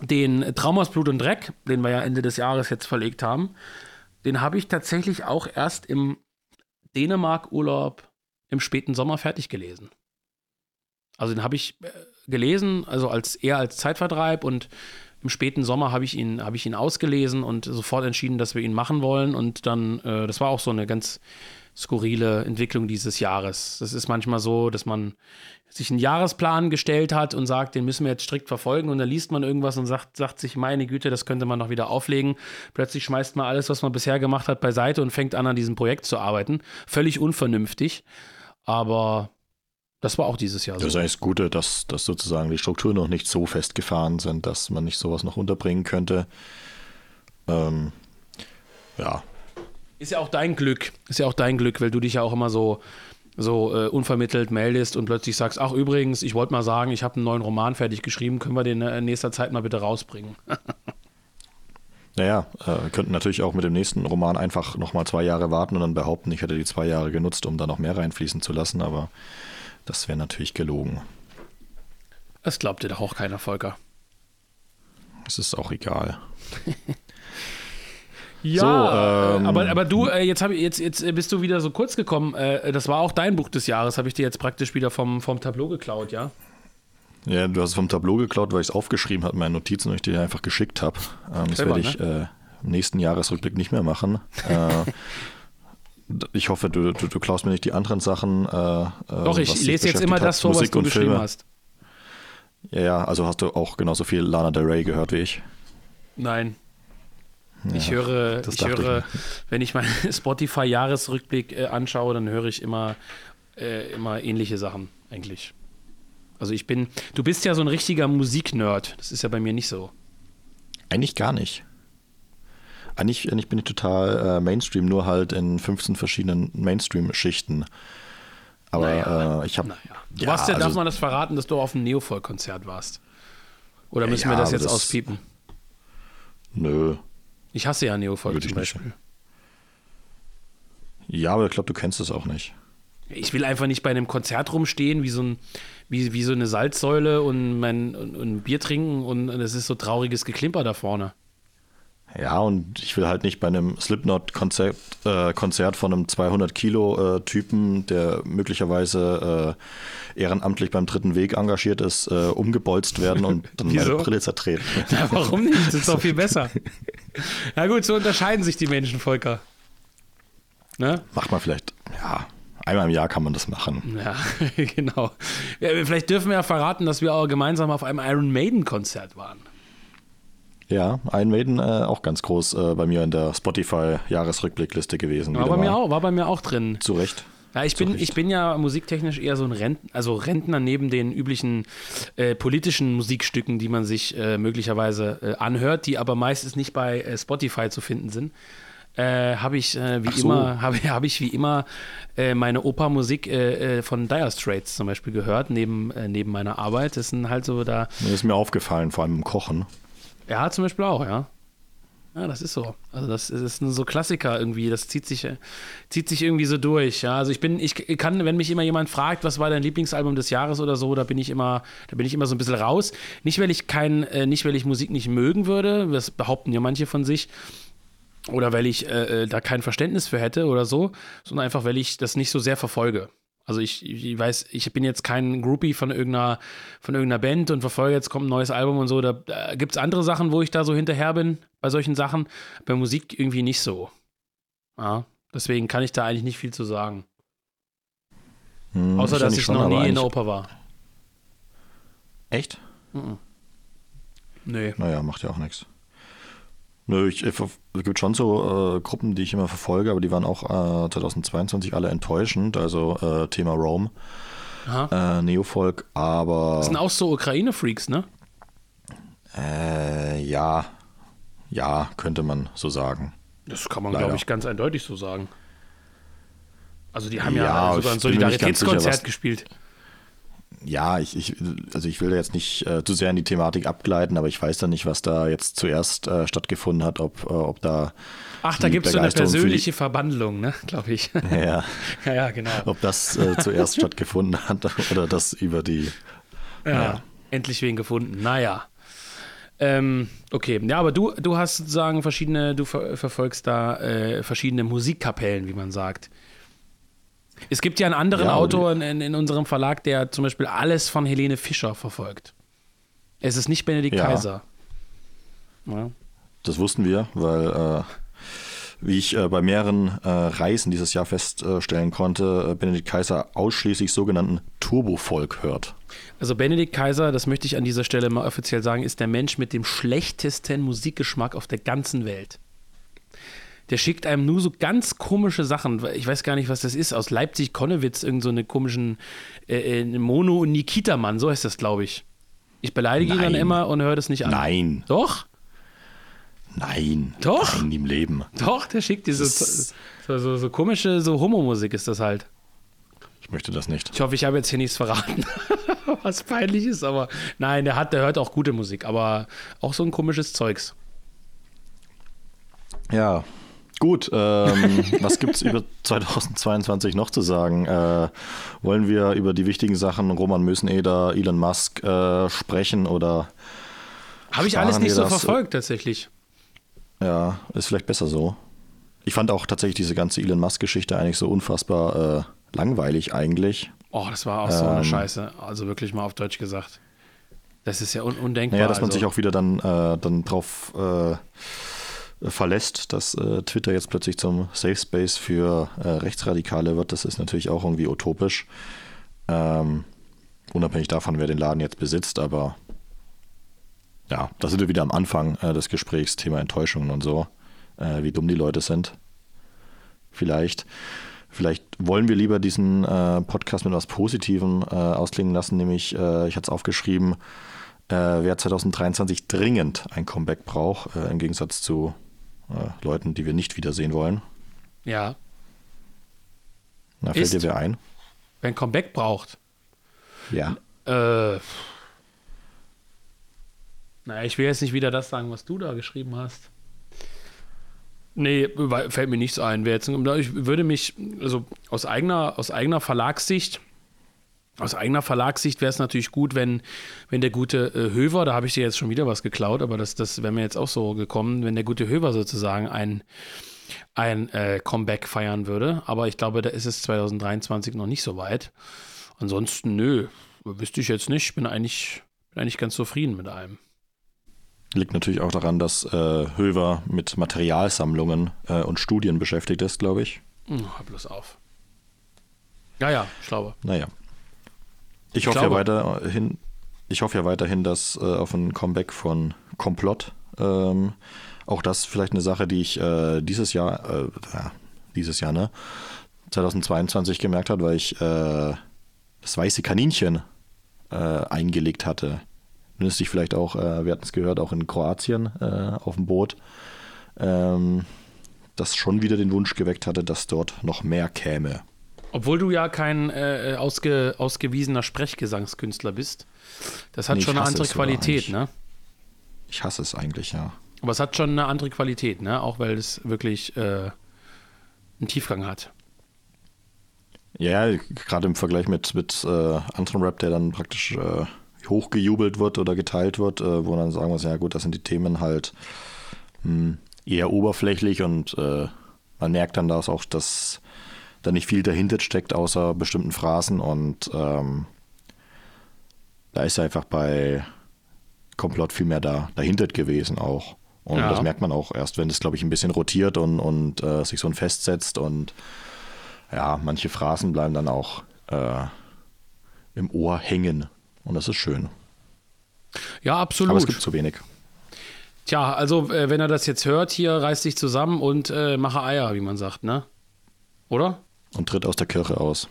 den Traum aus Blut und Dreck, den wir ja Ende des Jahres jetzt verlegt haben, den habe ich tatsächlich auch erst im Dänemark-Urlaub im späten Sommer fertig gelesen. Also den habe ich äh, gelesen, also als eher als Zeitvertreib und im späten Sommer habe ich ihn, habe ich ihn ausgelesen und sofort entschieden, dass wir ihn machen wollen. Und dann, äh, das war auch so eine ganz skurrile Entwicklung dieses Jahres. Das ist manchmal so, dass man sich einen Jahresplan gestellt hat und sagt, den müssen wir jetzt strikt verfolgen und dann liest man irgendwas und sagt, sagt sich, meine Güte, das könnte man noch wieder auflegen. Plötzlich schmeißt man alles, was man bisher gemacht hat, beiseite und fängt an, an diesem Projekt zu arbeiten. Völlig unvernünftig, aber das war auch dieses Jahr so. Das ist eigentlich das Gute, dass, dass sozusagen die Strukturen noch nicht so festgefahren sind, dass man nicht sowas noch unterbringen könnte. Ähm, ja. Ist ja auch dein Glück. Ist ja auch dein Glück, weil du dich ja auch immer so so äh, unvermittelt meldest und plötzlich sagst, ach übrigens, ich wollte mal sagen, ich habe einen neuen Roman fertig geschrieben, können wir den äh, in nächster Zeit mal bitte rausbringen? <laughs> naja, äh, könnten natürlich auch mit dem nächsten Roman einfach nochmal zwei Jahre warten und dann behaupten, ich hätte die zwei Jahre genutzt, um da noch mehr reinfließen zu lassen, aber das wäre natürlich gelogen. Das glaubt dir doch auch keiner, Volker. Es ist auch egal. <laughs> Ja, so, ähm, aber, aber du, äh, jetzt, hab, jetzt, jetzt bist du wieder so kurz gekommen. Äh, das war auch dein Buch des Jahres, habe ich dir jetzt praktisch wieder vom, vom Tableau geklaut, ja? Ja, du hast es vom Tableau geklaut, weil ich es aufgeschrieben habe, meine Notizen und ich dir einfach geschickt habe. Ähm, das werde ich ne? äh, im nächsten Jahresrückblick nicht mehr machen. Äh, <laughs> ich hoffe, du, du, du, klaust mir nicht die anderen Sachen. Äh, äh, Doch, ich lese jetzt immer das vor, was du geschrieben hast. Ja, ja, also hast du auch genauso viel Lana Del Rey gehört wie ich? Nein. Ich höre, ich höre ich wenn ich meinen <laughs> Spotify-Jahresrückblick äh, anschaue, dann höre ich immer, äh, immer ähnliche Sachen eigentlich. Also ich bin, du bist ja so ein richtiger Musiknerd. Das ist ja bei mir nicht so. Eigentlich gar nicht. Eigentlich, eigentlich bin ich total äh, Mainstream, nur halt in 15 verschiedenen Mainstream-Schichten. Aber naja, äh, ich habe. Naja. Du ja, warst ja, also, darf man das verraten, dass du auf einem Neofolk-Konzert warst? Oder müssen ja, wir das jetzt das, auspiepen? Nö. Ich hasse ja Neofolk zum Beispiel. Nicht. Ja, aber ich glaube, du kennst es auch nicht. Ich will einfach nicht bei einem Konzert rumstehen, wie so, ein, wie, wie so eine Salzsäule und, mein, und, und Bier trinken und es ist so trauriges Geklimper da vorne. Ja, und ich will halt nicht bei einem Slipknot-Konzert äh, Konzert von einem 200-Kilo-Typen, der möglicherweise äh, ehrenamtlich beim Dritten Weg engagiert ist, äh, umgebolzt werden und dann <laughs> meine Brille zertreten. Ja, warum nicht? Das ist doch viel besser. <laughs> Na gut, so unterscheiden sich die Menschen, Volker. Ne? Macht man vielleicht, ja, einmal im Jahr kann man das machen. Ja, <laughs> genau. Ja, vielleicht dürfen wir ja verraten, dass wir auch gemeinsam auf einem Iron Maiden-Konzert waren. Ja, Iron Maiden äh, auch ganz groß äh, bei mir in der Spotify-Jahresrückblickliste gewesen. War bei, mir auch, war bei mir auch drin. Zu Recht. Ja, ich bin, ich bin ja musiktechnisch eher so ein Rentner, also Rentner neben den üblichen äh, politischen Musikstücken, die man sich äh, möglicherweise äh, anhört, die aber meistens nicht bei äh, Spotify zu finden sind. habe ich wie so. immer <laughs> habe hab ich wie immer meine Opa-Musik von Dire Straits zum Beispiel gehört neben neben meiner Arbeit. Das sind halt so da. Das ist mir aufgefallen, vor allem im Kochen. Ja, zum Beispiel auch, ja. Ja, das ist so. Also das ist so Klassiker irgendwie. Das zieht sich, zieht sich irgendwie so durch. Ja, also ich bin, ich kann, wenn mich immer jemand fragt, was war dein Lieblingsalbum des Jahres oder so, da bin ich immer, da bin ich immer so ein bisschen raus. Nicht weil ich kein, äh, nicht weil ich Musik nicht mögen würde. Das behaupten ja manche von sich. Oder weil ich äh, äh da kein Verständnis für hätte oder so, sondern einfach, weil ich das nicht so sehr verfolge. Also ich, ich weiß, ich bin jetzt kein Groupie von irgendeiner, von irgendeiner Band und verfolge jetzt kommt ein neues Album und so. Da, da gibt es andere Sachen, wo ich da so hinterher bin bei solchen Sachen. Bei Musik irgendwie nicht so. Ja, deswegen kann ich da eigentlich nicht viel zu sagen. Hm, Außer, dass ich schon, noch nie in der Oper war. Echt? Mhm. Nee. Naja, macht ja auch nichts. Nö, ich, es gibt schon so äh, Gruppen, die ich immer verfolge, aber die waren auch äh, 2022 alle enttäuschend. Also äh, Thema Rome, äh, Neofolk, aber. Das sind auch so Ukraine-Freaks, ne? Äh, ja. Ja, könnte man so sagen. Das kann man, glaube ich, ganz eindeutig so sagen. Also die haben ja, ja sogar ein Solidaritätskonzert gespielt ja, ich, ich, also ich will jetzt nicht äh, zu sehr in die Thematik abgleiten, aber ich weiß da nicht, was da jetzt zuerst äh, stattgefunden hat, ob, äh, ob da. Ach, da gibt es so eine persönliche Verbandlung, ne, glaube ich. <laughs> Ja. <laughs> ja, ja, genau. Ob das äh, zuerst stattgefunden hat <laughs> oder das über die. Ja, ja. endlich wen gefunden. Naja. Ähm, okay, ja, aber du, du hast sozusagen verschiedene, du ver verfolgst da äh, verschiedene Musikkapellen, wie man sagt. Es gibt ja einen anderen ja, Autor in, in, unserem Verlag, der zum Beispiel alles von Helene Fischer verfolgt. Es ist nicht Benedikt ja. Kaiser. Ja. Das wussten wir, weil, äh, wie ich äh, bei mehreren äh, Reisen dieses Jahr feststellen konnte, äh, Benedikt Kaiser ausschließlich sogenannten Turbofolk hört. Also Benedikt Kaiser, das möchte ich an dieser Stelle mal offiziell sagen, ist der Mensch mit dem schlechtesten Musikgeschmack auf der ganzen Welt der schickt einem nur so ganz komische Sachen. Ich weiß gar nicht, was das ist. Aus Leipzig-Konnewitz, irgend so eine komischen äh, äh Mono- und Nikita-Mann, so heißt das, glaube ich. Ich beleidige Nein. ihn dann immer und höre das nicht an. Nein. Doch? Nein. Doch? Nein, im Leben. Doch, der schickt diese so, so, so, komische, so Homo-Musik ist das halt. Ich möchte das nicht. Ich hoffe, ich habe jetzt hier nichts verraten, <laughs> was peinlich ist, aber nein, der hat, der hört auch gute Musik, aber auch so ein komisches Zeugs. Ja, Gut, ähm, was gibt es über <laughs> 2022 noch zu sagen? Äh, wollen wir über die wichtigen Sachen Roman Möseneder, Elon Musk äh, sprechen oder. Habe ich alles nicht so das? verfolgt, tatsächlich. Ja, ist vielleicht besser so. Ich fand auch tatsächlich diese ganze Elon Musk-Geschichte eigentlich so unfassbar äh, langweilig eigentlich. Oh, das war auch so eine ähm, Scheiße. Also wirklich mal auf Deutsch gesagt. Das ist ja un undenkbar. Naja, dass man also. sich auch wieder dann, äh, dann drauf äh, verlässt, dass äh, Twitter jetzt plötzlich zum Safe Space für äh, Rechtsradikale wird, das ist natürlich auch irgendwie utopisch. Ähm, unabhängig davon, wer den Laden jetzt besitzt, aber ja, da sind wir wieder am Anfang äh, des Gesprächs, Thema Enttäuschungen und so, äh, wie dumm die Leute sind. Vielleicht. Vielleicht wollen wir lieber diesen äh, Podcast mit etwas Positivem äh, ausklingen lassen, nämlich, ich hatte es aufgeschrieben, wer 2023 dringend ein Comeback braucht, im Gegensatz zu äh, Leuten, die wir nicht wiedersehen wollen. Ja. Na, fällt dir wer ein? Wenn Comeback braucht. Ja. Äh, naja, ich will jetzt nicht wieder das sagen, was du da geschrieben hast. Nee, fällt mir nichts ein. Ich würde mich, also aus eigener, aus eigener Verlagssicht, aus eigener Verlagssicht wäre es natürlich gut, wenn, wenn der gute äh, Höver, da habe ich dir jetzt schon wieder was geklaut, aber das, das wäre mir jetzt auch so gekommen, wenn der gute Höver sozusagen ein, ein äh, Comeback feiern würde. Aber ich glaube, da ist es 2023 noch nicht so weit. Ansonsten, nö, wüsste ich jetzt nicht. Ich bin eigentlich, bin eigentlich ganz zufrieden mit allem. Liegt natürlich auch daran, dass äh, Höver mit Materialsammlungen äh, und Studien beschäftigt ist, glaube ich. Hm, hör bloß auf. Ja, ja, ich glaube. Naja. Ich, ich hoffe glaube. ja weiterhin, ich hoffe ja weiterhin, dass äh, auf ein Comeback von Komplott, ähm, auch das vielleicht eine Sache, die ich äh, dieses Jahr, äh, ja, dieses Jahr, ne, 2022 gemerkt habe, weil ich äh, das weiße Kaninchen äh, eingelegt hatte. Dich vielleicht auch, äh, wir hatten es gehört, auch in Kroatien auf dem Boot. Ähm, das schon wieder den Wunsch geweckt hatte, dass dort noch mehr käme. Obwohl du ja kein äh, ausge, ausgewiesener Sprechgesangskünstler bist. Das hat nee, schon eine andere Qualität, ne? Ich hasse es eigentlich, ja. Aber es hat schon eine andere Qualität, ne? Auch weil es wirklich äh, einen Tiefgang hat. Ja, gerade im Vergleich mit, mit äh, anderen Rap, der dann praktisch äh, hochgejubelt wird oder geteilt wird, äh, wo dann sagen wir, ja gut, das sind die Themen halt mh, hm, eher oberflächlich und äh, man merkt dann, dass auch das da nicht viel dahinter steckt, außer bestimmten Phrasen. Und ähm, da ist einfach bei Komplott viel mehr da, dahinter gewesen auch. Und ja. das merkt man auch erst, wenn es, glaube ich, ein bisschen rotiert und, und äh, sich so ein festsetzt. Und ja, manche Phrasen bleiben dann auch äh, im Ohr hängen. Und das ist schön. Ja, absolut. Aber es gibt zu wenig. Tja, also äh, wenn er das jetzt hört, hier reißt dich zusammen und äh, mache Eier, wie man sagt, ne? Oder? Und tritt aus der Kirche aus.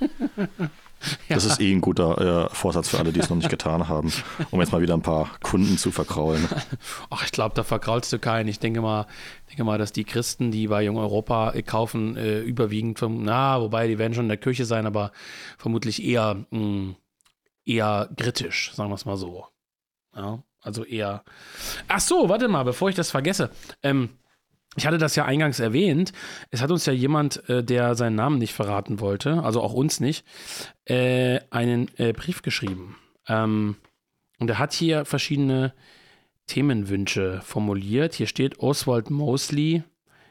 ja. <laughs> Das ist eh ein guter äh, Vorsatz für alle, die es noch nicht getan haben, um jetzt mal wieder ein paar Kunden zu verkraulen. <laughs> Ach, ich glaube, da verkraulst du keinen. Ich denke mal, denke mal, dass die Christen, die bei Jung Europa äh, kaufen, äh, überwiegend, vom, na, wobei die werden schon in der Kirche sein, aber vermutlich eher, mh, hm, eher kritisch, sagen wir es mal so. Ja, also eher. Ach so, warte mal, bevor ich das vergesse. Ähm, ich hatte das ja eingangs erwähnt. Es hat uns ja jemand, äh, der seinen Namen nicht verraten wollte, also auch uns nicht, äh, einen äh, Brief geschrieben. Ähm, und er hat hier verschiedene Themenwünsche formuliert. Hier steht Oswald Mosley,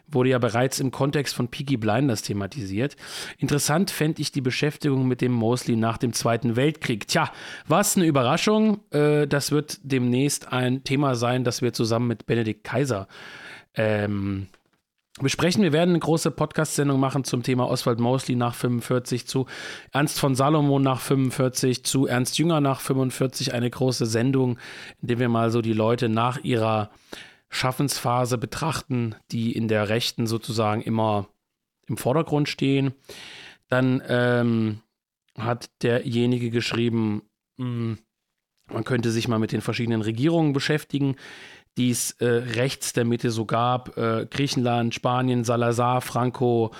wurde ja bereits im Kontext von Peaky Blinders thematisiert. Interessant fände ich die Beschäftigung mit dem Mosley nach dem Zweiten Weltkrieg. Tja, was eine Überraschung. Äh, das wird demnächst ein Thema sein, das wir zusammen mit Benedikt Kaiser ähm, besprechen. Wir werden eine große Podcast-Sendung machen zum Thema Oswald Mosley nach 45, zu Ernst von Salomon nach 45, zu Ernst Jünger nach 45. Eine große Sendung, in der wir mal so die Leute nach ihrer Schaffensphase betrachten, die in der Rechten sozusagen immer im Vordergrund stehen. Dann ähm, hat derjenige geschrieben, mh, hm, man könnte sich mal mit den verschiedenen Regierungen beschäftigen, die es äh, rechts der Mitte so gab. Äh, Griechenland, Spanien, Salazar, Franco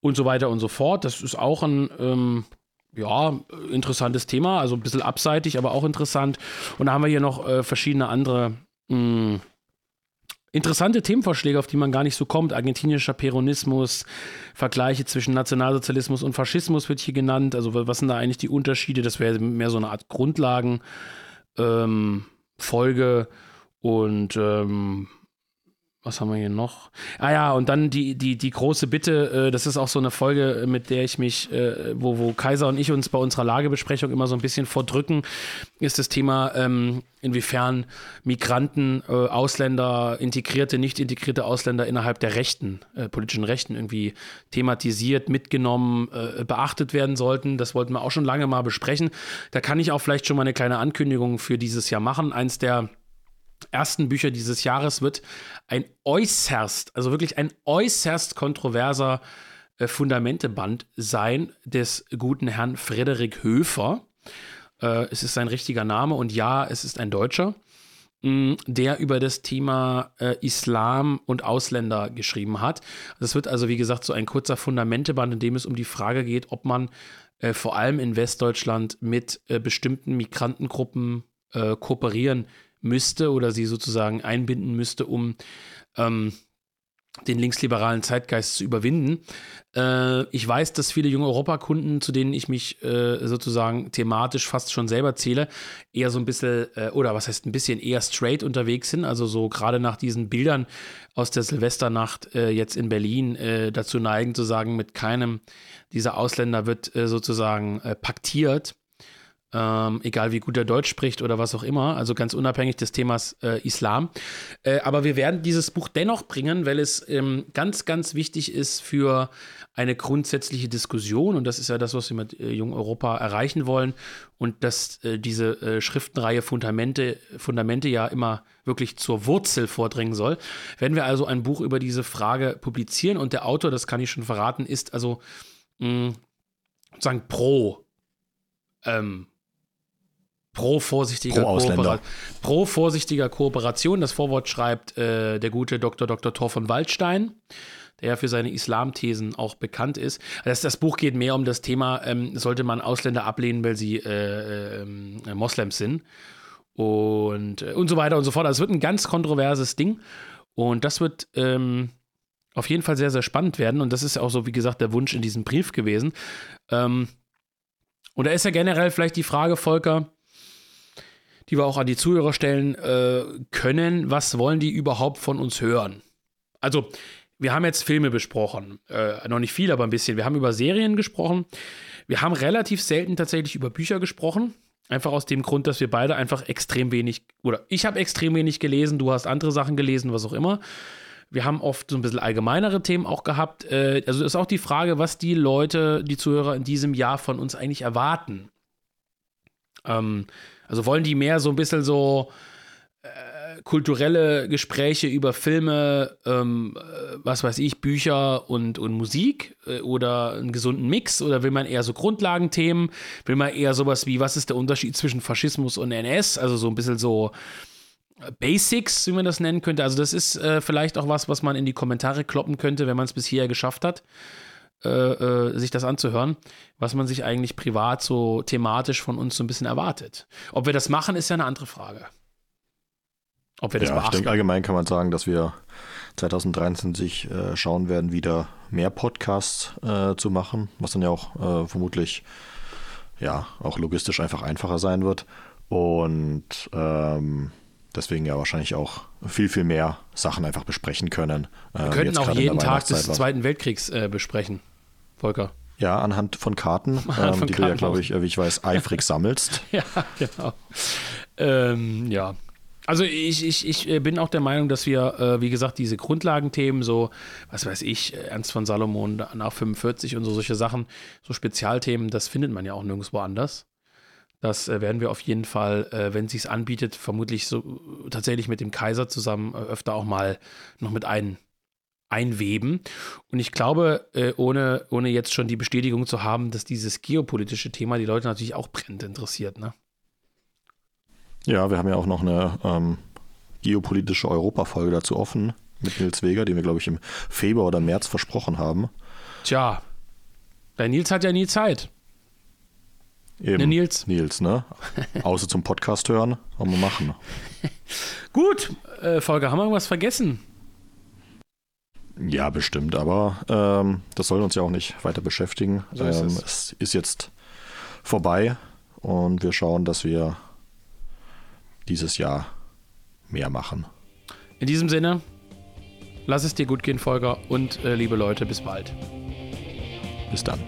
und so weiter und so fort. Das ist auch ein ähm, ja, interessantes Thema, also ein bisschen abseitig, aber auch interessant. Und da haben wir hier noch äh, verschiedene andere mh, hm, interessante Themenvorschläge, auf die man gar nicht so kommt. Argentinischer Peronismus, Vergleiche zwischen Nationalsozialismus und Faschismus wird hier genannt. Also was sind da eigentlich die Unterschiede? Das wäre mehr so eine Art Grundlagenfolge. Ähm, und ähm, was haben wir hier noch? Ah ja, und dann die, die, die große Bitte, äh, das ist auch so eine Folge, mit der ich mich, äh, wo, wo Kaiser und ich uns bei unserer Lagebesprechung immer so ein bisschen vordrücken, ist das Thema, ähm, inwiefern Migranten, äh, Ausländer, integrierte, nicht integrierte Ausländer innerhalb der Rechten, äh, politischen Rechten irgendwie thematisiert, mitgenommen, äh, beachtet werden sollten. Das wollten wir auch schon lange mal besprechen. Da kann ich auch vielleicht schon mal eine kleine Ankündigung für dieses Jahr machen. Eins der ersten Bücher dieses Jahres wird ein äußerst, also wirklich ein äußerst kontroverser äh, Fundamenteband sein des guten Herrn Frederik Höfer. Äh, es ist sein richtiger Name und ja, es ist ein Deutscher, mh, der über das Thema äh, Islam und Ausländer geschrieben hat. Das wird also, wie gesagt, so ein kurzer Fundamenteband, in dem es um die Frage geht, ob man äh, vor allem in Westdeutschland mit äh, bestimmten Migrantengruppen äh, kooperieren müsste oder sie sozusagen einbinden müsste, um ähm, den linksliberalen Zeitgeist zu überwinden. Äh, ich weiß, dass viele junge Europakunden, zu denen ich mich äh, sozusagen thematisch fast schon selber zähle, eher so ein bisschen, äh, oder was heißt ein bisschen eher straight unterwegs sind. Also so gerade nach diesen Bildern aus der Silvesternacht äh, jetzt in Berlin äh, dazu neigen zu sagen, mit keinem dieser Ausländer wird äh, sozusagen paktiert ähm, egal wie gut er Deutsch spricht oder was auch immer, also ganz unabhängig des Themas äh, Islam. Äh, aber wir werden dieses Buch dennoch bringen, weil es ähm, ganz, ganz wichtig ist für eine grundsätzliche Diskussion und das ist ja das, was wir mit äh, Jung Europa erreichen wollen und dass äh, diese äh, Schriftenreihe Fundamente, Fundamente ja immer wirklich zur Wurzel vordringen soll. Werden wir also ein Buch über diese Frage publizieren und der Autor, das kann ich schon verraten, ist also mh, sozusagen pro ähm, pro vorsichtiger, pro, Koopera pro vorsichtiger Kooperation. Das Vorwort schreibt äh, der gute Dr. Dr. Thor von Waldstein, der ja für seine Islamthesen auch bekannt ist. Das, das Buch geht mehr um das Thema, ähm, sollte man Ausländer ablehnen, weil sie äh, äh, Moslems sind und, äh, und so weiter und so fort. Also es wird ein ganz kontroverses Ding und das wird ähm, auf jeden Fall sehr, sehr spannend werden und das ist ja auch so, wie gesagt, der Wunsch in diesem Brief gewesen. Ähm, und da ist ja generell vielleicht die Frage, Volker, die wir auch an die Zuhörer stellen äh, können. Was wollen die überhaupt von uns hören? Also, wir haben jetzt Filme besprochen. Äh, noch nicht viel, aber ein bisschen. Wir haben über Serien gesprochen. Wir haben relativ selten tatsächlich über Bücher gesprochen. Einfach aus dem Grund, dass wir beide einfach extrem wenig, oder ich habe extrem wenig gelesen, du hast andere Sachen gelesen, was auch immer. Wir haben oft so ein bisschen allgemeinere Themen auch gehabt. Äh, also ist auch die Frage, was die Leute, die Zuhörer in diesem Jahr von uns eigentlich erwarten. Ähm, also wollen die mehr so ein bisschen so äh, kulturelle Gespräche über Filme, ähm, äh, was weiß ich, Bücher und, und Musik äh, oder einen gesunden Mix oder will man eher so Grundlagenthemen? Will man eher sowas wie, was ist der Unterschied zwischen Faschismus und NS? Also so ein bisschen so äh, Basics, wie man das nennen könnte. Also das ist äh, vielleicht auch was, was man in die Kommentare kloppen könnte, wenn man es bisher geschafft hat. Äh, äh, sich das anzuhören, was man sich eigentlich privat so thematisch von uns so ein bisschen erwartet. Ob wir das machen, ist ja eine andere Frage. Ob wir das ja, beachten. Ich denke, allgemein kann man sagen, dass wir 2023 äh, schauen werden, wieder mehr Podcasts äh, zu machen, was dann ja auch äh, vermutlich ja auch logistisch einfach einfacher sein wird. Und ähm, deswegen ja wahrscheinlich auch viel, viel mehr Sachen einfach besprechen können. Wir könnten auch jeden Tag des Zweiten Weltkriegs äh, besprechen. Volker? Ja, anhand von Karten, <laughs> anhand ähm, von die Karten du ja, glaube ich, wie ich weiß, eifrig sammelst. <laughs> ja, genau. Ähm, ja. Also ich, ich, ich äh, bin auch der Meinung, dass wir, äh, wie gesagt, diese Grundlagenthemen, so, was weiß ich, Ernst von Salomon nach 45 und so solche Sachen, so Spezialthemen, das findet man ja auch nirgendwo anders. Das äh, werden wir auf jeden Fall, äh, wenn es sich anbietet, vermutlich so tatsächlich mit dem Kaiser zusammen äh, öfter auch mal noch mit ein, einweben. Und ich glaube, äh, ohne, ohne jetzt schon die Bestätigung zu haben, dass dieses geopolitische Thema die Leute natürlich auch brennend interessiert. Ne? Ja, wir haben ja auch noch eine ähm, geopolitische Europafolge dazu offen mit Nils Weger, die wir, glaube ich, im Februar oder März versprochen haben. Tja, der Nils hat ja nie Zeit. Eben, ne Nils? Nils, ne? Außer zum Podcast hören, wollen wir machen. <laughs> Gut, äh, Folge, haben wir irgendwas vergessen? Ja, bestimmt, aber ähm, das soll uns ja auch nicht weiter beschäftigen. So ist ähm, es. es ist jetzt vorbei und wir schauen, dass wir dieses Jahr mehr machen. In diesem Sinne, lass es dir gut gehen, Volker, und äh, liebe Leute, bis bald. Bis dann.